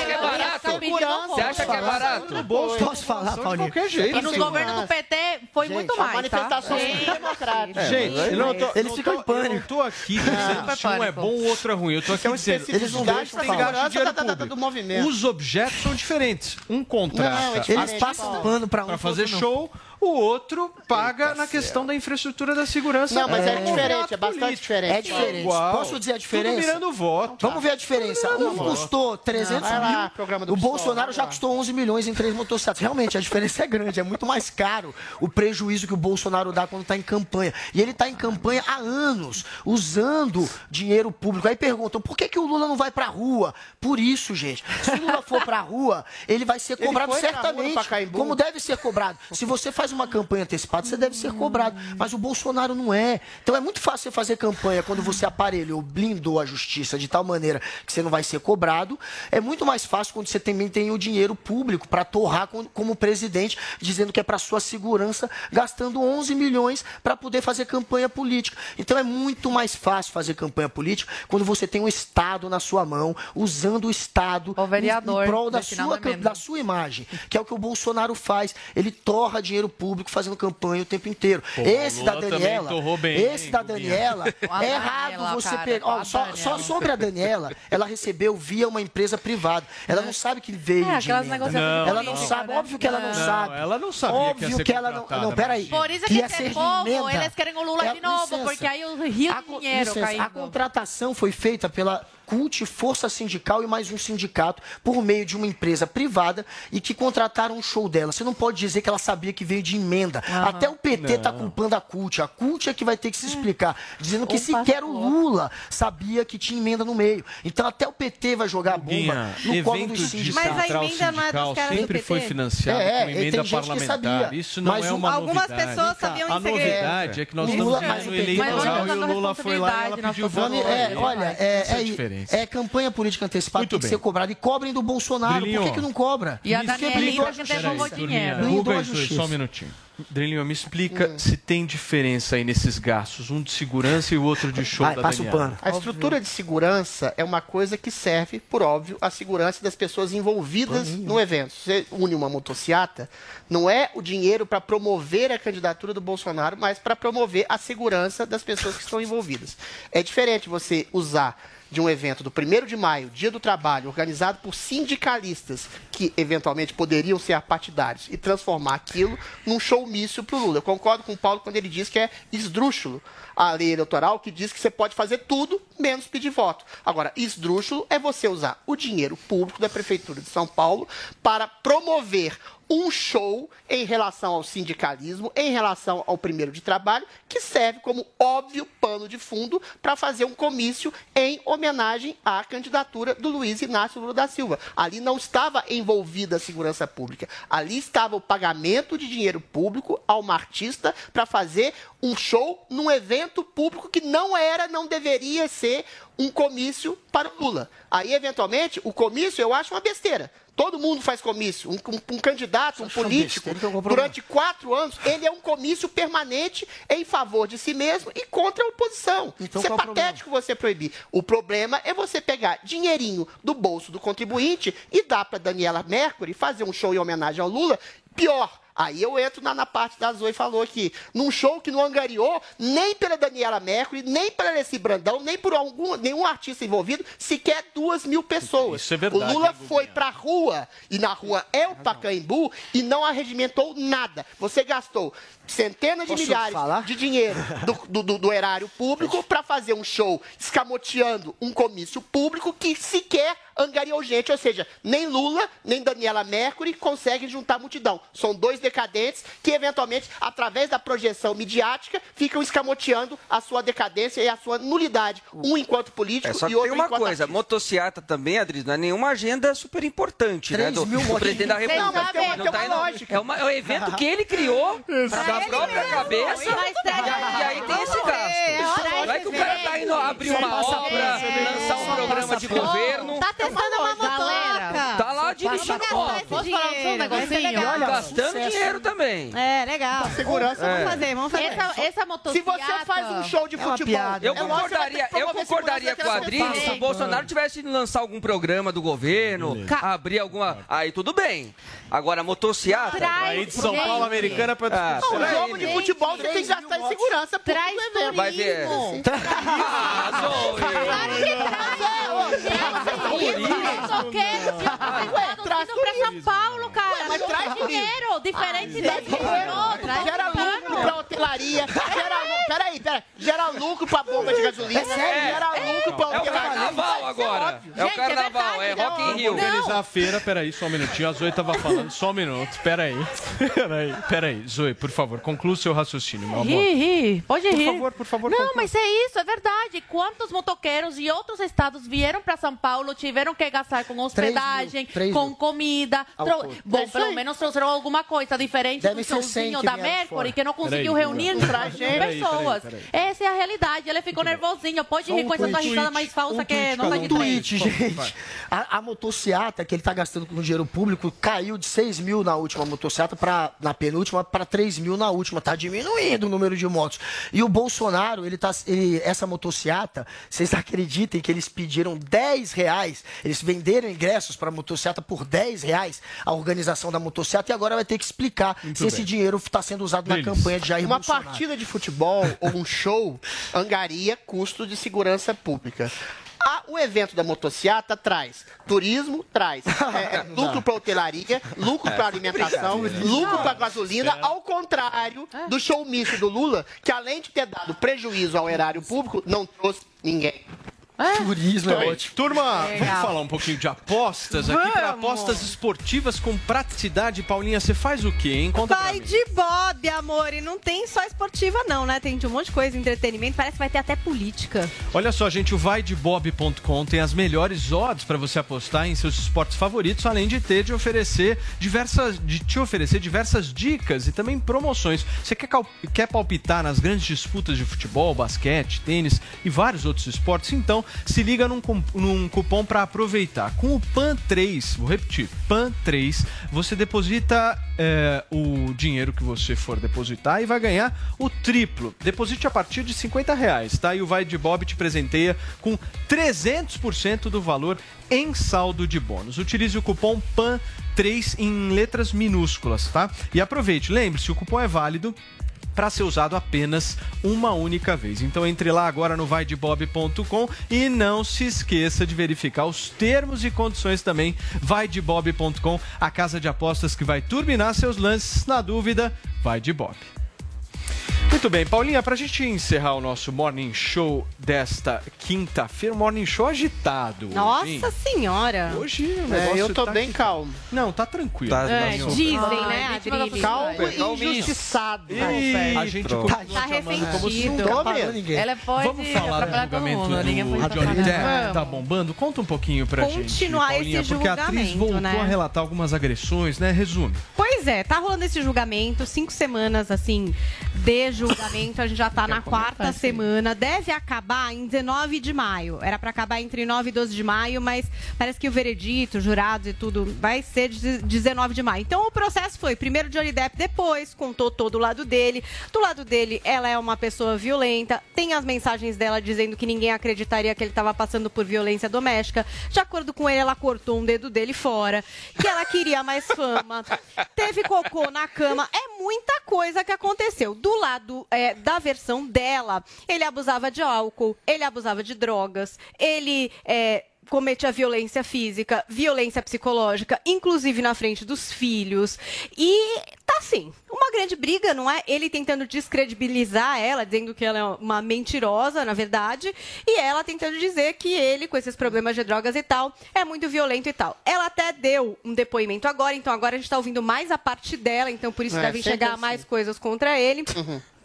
isso, que é barato. Você acha que é barato? Posso falar, Paulinho? E no governo do PT foi muito mais, manifestações tá? democráticas. Gente, eu não tô, Eles não ficam em pânico. Eu não tô aqui dizendo se um é bom ou o outro é ruim. Eu tô aqui dizendo gasto de segurança dinheiro do movimento. Os objetos são diferentes. Um contrata Não, é Eles passam pano pra um para fazer não. show, o outro paga na questão da infraestrutura da segurança. Não, mas é, um diferente, é bastante político. diferente. É diferente. Igual. Posso dizer a diferença? Tudo mirando voto. Vamos ver a diferença. Um custou 300 Vai lá, mil. programa do o Bolsonaro já custou 11 milhões em três motocicletas. Realmente, a diferença é grande. É muito mais caro o prejuízo que o Bolsonaro dá quando está em campanha. E ele está em campanha há anos, usando dinheiro público. Aí perguntam, por que, que o Lula não vai pra rua? Por isso, gente. Se o Lula for pra rua, ele vai ser cobrado certamente. Como deve ser cobrado. Se você faz uma campanha antecipada, você deve ser cobrado. Mas o Bolsonaro não é. Então é muito fácil você fazer campanha quando você aparelhou, blindou a justiça de tal maneira que você não vai ser cobrado. É muito mais fácil quando você também tem o dinheiro público para torrar com- como presidente, dizendo que é para sua segurança, gastando 11 milhões para poder fazer campanha política. Então é muito mais fácil fazer campanha política quando você tem um Estado na sua mão, usando o Estado O vereador, em prol da sua, da sua imagem, que é o que o Bolsonaro faz. Ele torra dinheiro público fazendo campanha o tempo inteiro. Pô, esse o da Daniela, bem, esse da? Daniela, é Daniela, errado você pegar. só, só sobre a Daniela, ela recebeu via uma empresa privada. Ela não sabe que veio É, de aquelas emenda. negociações Ela não sabe, né? óbvio que ela não, Não, sabe. ela não sabia que ia óbvio ser que ela não. Não, peraí. Por isso que que esse povo, eles querem o Lula É, de novo, licença. porque aí o rio A dinheiro licença, caindo. A contratação foi feita pela CUT, Força Sindical e mais um sindicato, por meio de uma empresa privada e que contrataram um show dela. Você não pode dizer que ela sabia que veio de emenda. Aham. Até o PT está culpando a CUT. A CUT é que vai ter que se explicar, dizendo que Opa, sequer o Lula sabia que tinha emenda no meio. Então até o PT vai jogar a bomba no colo dos sindicatos. Mas a emenda não é dos caras do sempre PT? foi financiado É, com e emenda tem gente que parlamentar. sabia. Isso não Mas é uma Algumas novidade. pessoas sabiam A em segredo. novidade é que nós O estamos Lula- no mas eleitoral e o nós Lula foi lá e ela pediu voto. É, olha, é, a é, é campanha política antecipada Muito tem que bem. ser cobrada. E cobrem do Bolsonaro. Drilinho, Por que, que não cobra? E a Me Danielinha explica- que Turminha, dinheiro. Justiça. só um minutinho. Drilinho, me explica se tem diferença aí nesses gastos, um de segurança e o outro de show Vai, da passa o Daniela. pano. A estrutura de segurança é uma coisa que serve, por óbvio, à segurança das pessoas envolvidas no evento. Você une uma motociata, não é o dinheiro para promover a candidatura do Bolsonaro, mas para promover a segurança das pessoas que estão envolvidas. É diferente você usar de um evento do 1 de maio, Dia do Trabalho, organizado por sindicalistas que eventualmente poderiam ser partidários e transformar aquilo num showmício para o Lula. Eu concordo com o Paulo quando ele diz que é esdrúxulo a lei eleitoral que diz que você pode fazer tudo menos pedir voto. Agora, esdrúxulo é você usar o dinheiro público da Prefeitura de São Paulo para promover um show em relação ao sindicalismo, em relação ao primeiro de trabalho, que serve como óbvio pano de fundo para fazer um comício em homenagem à candidatura do Luiz Inácio Lula da Silva. Ali não estava envolvida a segurança pública, ali estava o pagamento de dinheiro público a uma artista para fazer um show num evento público que não era, não deveria ser um comício para o Lula. Aí, eventualmente, o comício eu acho uma besteira. Todo mundo faz comício. Um, um- um candidato, um político, problema. durante quatro anos, ele é um comício permanente em favor de si mesmo e contra a oposição. Então, Isso é problema? patético você proibir. O problema é você pegar dinheirinho do bolso do contribuinte e dar para Daniela Mercury fazer um show em homenagem ao Lula. Pior, Aí eu entro na, na parte da Zoe falou aqui, num show que não angariou nem pela Daniela Mercury, nem pela Alessi Brandão, nem por algum, nenhum artista envolvido, sequer duas mil pessoas. Isso é verdade, O Lula hein, foi pra rua, e na rua é o Pacaembu, e não arregimentou nada. Você gastou centenas de Posso milhares falar? de dinheiro do, do, do- do erário público para fazer um show escamoteando um comício público que sequer angariou gente. Ou seja, nem Lula, nem Daniela Mercury conseguem juntar multidão. São dois decadentes que, eventualmente, através da projeção midiática, ficam escamoteando a sua decadência e a sua nulidade. Um enquanto político É, só e outro tem uma enquanto coisa, motociata também, Adris, não é nenhuma agenda super importante, né? Três Do, mil do presidente da Não, República. mas tem uma- Não tem tá uma lógica. É, uma- é um evento que ele criou da própria cabeça. E aí tem esse gasto. Vai que o cara tá indo abrir uma obra, lançar um programa de governo. Tá 来真的吗 Tá Vamos eu Posso falar um negocinho? legal. Gastando dinheiro também. É, legal. segurança, vamos é. fazer, vamos fazer. Essa, essa Se motocicleta... você faz um show de É futebol, piada. Eu é que ter concordaria, que eu concordaria segurança com a Adri se o Bolsonaro tivesse de lançar algum programa do governo, abrir alguma. Aí tudo bem. Agora, motociata. Traz, Aí de São gente. Paulo Americana pra Ah, Não, um jogo de né? futebol você tem que gastar em segurança Traz evento. Vai ver. turismo. Ah. Claro que traz. Motoqueiros traz pra São Paulo, cara. mas traz dinheiro. Diferente Traz desse dinheiro, Traz Gera lucro pra hotelaria, gera lucro, peraí, peraí, gera lucro pra bomba de gasolina, É. gera lucro pra É o hotelaria. carnaval agora. É o é carnaval, é Rock in. Rio. Organizar a feira, peraí, só um minutinho. A Zoe tava falando, só um minuto. Peraí. Peraí, peraí. Zoe, por favor, conclua o seu raciocínio, meu amor. Ri, ri. Pode Por rir. favor, por favor, Não, conclua. mas é isso, é verdade. Quantos motoqueiros de outros estados vieram para São Paulo, tiveram que gastar com hospedagem, Três mil. com comida. Trou-. Bom, É pelo menos trouxeram alguma coisa diferente Deve do ser 100 showzinho da Mercury, que não conseguiu Peraí, reunir Peraí, peraí, pessoas. peraí, Essa é a realidade. Ele ficou nervosinho. Pode rir um com essa sua risada mais falsa um que tá um. de Um tweet, gente. A, a motociata que ele tá gastando com dinheiro público caiu de 6 mil na última motociata para na penúltima para 3 mil na última. Tá diminuindo o número de motos. E o Bolsonaro, ele tá. Ele, essa motociata, vocês acreditem que eles pediram 10 reais. Eles venderam ingressos para motociata por 10 reais, a organização da motociata, e agora vai ter que explicar se bem. esse dinheiro está sendo usado na Delícia. Campanha de Jair Uma Bolsonaro. partida de futebol ou um show angaria custo de segurança pública. Ah, o evento da motociata traz turismo, traz é, é, lucro para hotelaria, lucro para alimentação, lucro para gasolina, ao contrário do show misto do Lula, que além de ter dado prejuízo ao erário público, não trouxe ninguém. Turismo é ótimo. Turma, Legal. vamos falar um pouquinho de apostas aqui para Vamos. apostas esportivas com praticidade. Paulinha, você faz o quê, hein? Conta Vai de Bob, amor. E não tem só esportiva, não, né? Tem de um monte de coisa, entretenimento. Parece que vai ter até política. Olha só, gente, o vaidebob.com tem as melhores odds para você apostar em seus esportes favoritos, além de ter de oferecer diversas de te oferecer diversas dicas e também promoções. Você quer, cal- quer palpitar nas grandes disputas de futebol, basquete, tênis e vários outros esportes? Então, se liga num, num cupom para aproveitar. Com o PAN3, vou repetir, PAN3, você deposita é, o dinheiro que você for depositar e vai ganhar o triplo. Deposite a partir de 50 reais, tá? E o Vai de Bob te presenteia com 300% do valor em saldo de bônus. Utilize o cupom PAN3 em letras minúsculas, tá? E aproveite, lembre-se, o cupom é válido para ser usado apenas uma única vez. Então entre lá agora no vaidebob.com e não se esqueça de verificar os termos e condições também. Vaidebob.com, a casa de apostas que vai turbinar seus lances. Na dúvida, vai de Bob. Muito bem, Paulinha, pra gente encerrar o nosso Morning Show desta quinta-feira, um Morning Show agitado. hoje, Nossa hein? senhora. Hoje o É, negócio eu tô tá bem calmo. Não, tá tranquilo. Tá, É, não. dizem, né, Adrilho? Calmo e injustiçado. Ih, a gente Tá te amando como ninguém. Ela pode Vamos falar do julgamento mundo. Do Johnny. Depp, tá bombando? Conta um pouquinho pra gente, Continuar Paulinha, esse porque a atriz julgamento, voltou né? a relatar algumas agressões, né? Resume. Pois é, tá rolando esse julgamento, cinco semanas assim de julgamento, a gente já tá na quarta semana, deve acabar em 19 de maio. Era pra acabar entre 9 e 12 de maio, mas parece que o veredito, jurados e tudo vai ser de 19 de maio. Então o processo foi primeiro Johnny Depp, depois contou todo o lado dele. Do lado dele, ela é uma pessoa violenta, tem as mensagens dela dizendo que ninguém acreditaria que ele estava passando por violência doméstica. De acordo com ele, ela cortou um dedo dele fora, que ela queria mais fama, teve cocô na cama. É muita coisa que aconteceu. Do lado é, da versão dela, ele abusava de álcool, ele abusava de drogas, ele. É, cometia violência física, violência psicológica, inclusive na frente dos filhos. E tá assim, uma grande briga, não é? Ele tentando descredibilizar ela, dizendo que ela é uma mentirosa, na verdade, e ela tentando dizer que ele, com esses problemas de drogas e tal, é muito violento e tal. Ela até deu um depoimento agora, então agora a gente tá ouvindo mais a parte dela, então por isso É, devem chegar assim. mais coisas contra ele.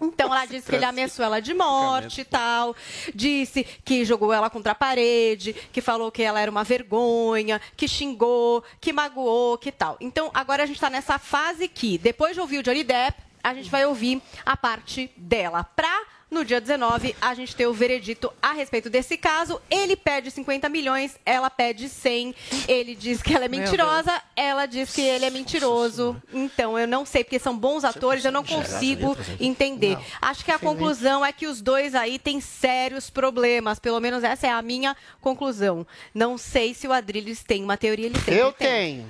Então ela disse que ele ameaçou ela de morte e tal. Disse que jogou ela contra a parede, que falou que ela era uma vergonha, que xingou, que magoou, que tal. Então agora a gente tá nessa fase que, depois de ouvir o Johnny Depp, a gente vai ouvir a parte dela. Pra No dia 19, a gente tem o veredito a respeito desse caso. Ele pede 50 milhões, ela pede 100. Ele diz que ela é mentirosa, ela diz que ele é mentiroso. Então, eu não sei, porque são bons atores, eu não consigo entender. Acho que a conclusão é que os dois aí têm sérios problemas. Pelo menos essa é a minha conclusão. Não sei se o Adrilles tem uma teoria, ele tem. Eu tenho.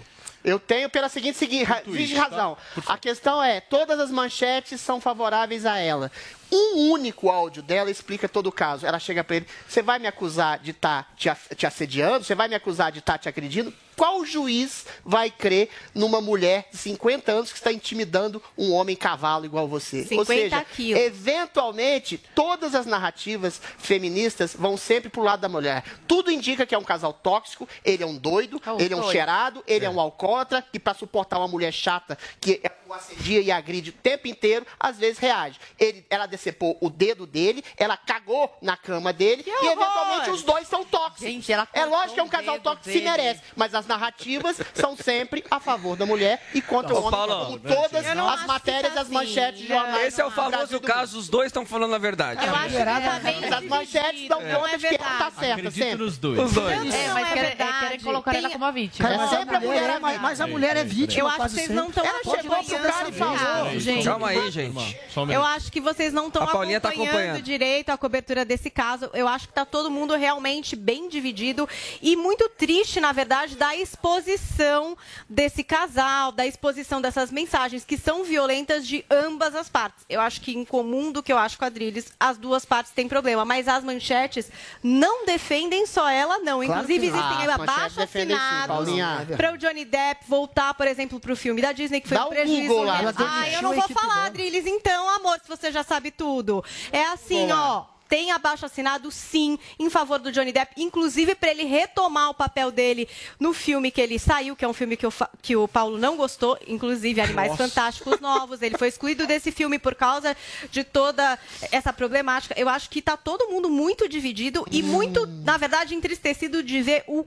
Eu tenho pela seguinte, seguinte ra- seguinte razão. A questão é, todas as manchetes são favoráveis a ela. Um único áudio dela explica todo o caso. Ela chega pra ele, você vai me acusar de estar te, ass- te assediando? Você vai me acusar de estar te agredindo? Qual juiz vai crer numa mulher de 50 anos que está intimidando um homem cavalo igual você? 50 Ou seja, quilos. eventualmente, todas as narrativas feministas vão sempre pro lado da mulher. Tudo indica que é um casal tóxico, ele é um doido, É um ele é um doido. cheirado, ele é. um alcoólatra, que para suportar uma mulher chata que o assedia e agride o tempo inteiro, às vezes reage. Ele, ela decepou o dedo dele, ela cagou na cama dele e horror! eventualmente os dois são tóxicos. é lógico que é um casal tóxico que se merece, mas as narrativas são sempre a favor da mulher e contra o Ô, homem, Paulo, como todas eu não as matérias, tá as assim. manchetes de jornais. Esse é o famoso do caso, os dois estão falando a verdade. Eu acho que tá bem Mas as manchetes dão não conta é de que ela tá verdade. certa Acredito sempre. nos dois. Os dois. É, Não mas é querem, querem colocar ela Tem- como a vítima. Cara, Mas a sempre a mulher é é, mas, mas a mulher é vítima Eu acho que vocês não estão Ela chegou pro acompanhando cara e o falou. caso, gente. Calma aí, gente. Eu acho que vocês não estão tá acompanhando. direito a cobertura desse caso. Eu acho que está todo mundo realmente bem dividido e muito triste, na verdade, da exposição desse casal, da exposição dessas mensagens que são violentas de ambas as partes. Eu acho que em comum do que eu acho com a Adrilles, as duas partes têm problema, mas as manchetes não defendem só ela, não. Claro Inclusive, existem Ah, abaixo assinados para o Johnny Depp voltar, por exemplo, para o filme da Disney, que foi Dá um o prejuízo. Google lá. Ah, eu não vou falar, dela. Adrilles, então, amor, se você já sabe tudo. É assim, Boa. ó. Tem abaixo assinado, sim, em favor do Johnny Depp, inclusive para ele retomar o papel dele no filme que ele saiu, que é um filme que, eu fa- que o Paulo não gostou, inclusive Animais Fantásticos Novos. Ele foi excluído desse filme por causa de toda essa problemática. Eu acho que tá todo mundo muito dividido e muito, na verdade, entristecido de ver o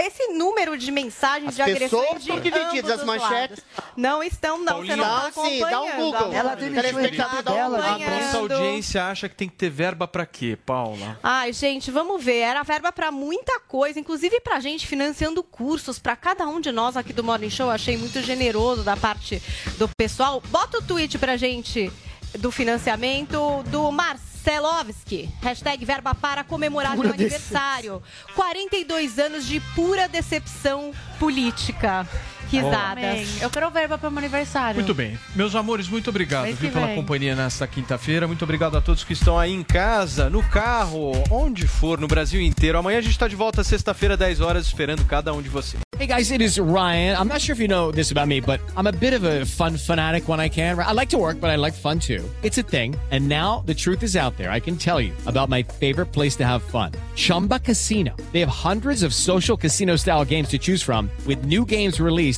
esse número de mensagens As de agressões pessoas de estão divididas, as manchetes. lados. Não estão, não. Você não está sim, dá um acompanhando. Google. Ela demitiu a equipe dela. Acompanhando. nossa audiência acha que tem que ter verba pra quê, Paula? Ai, gente, vamos ver. Era verba pra muita coisa, inclusive pra gente financiando cursos pra cada um de nós aqui do Morning Show. Achei muito generoso da parte do pessoal. Bota o tweet pra gente do financiamento do Marcelovski. Hashtag verba para comemorar Pura aniversário. 42 anos de pura decepção política. Risadas. Amém. Eu quero verba para meu aniversário. Muito bem. Meus amores, muito obrigado viu, pela companhia nesta quinta-feira. Muito obrigado a todos que estão aí em casa, no carro, onde for, no Brasil inteiro. Amanhã a gente está de volta sexta-feira, 10 horas, esperando cada um de vocês. Hey guys, it is Ryan. I'm not sure if you know this about me, but I'm a bit of a fun fanatic when I can. I like to work, but I like fun too. It's a thing. And now the truth is out there. I can tell you about my favorite place to have fun Chumba Casino. They have hundreds of social casino style games to choose from, with new games released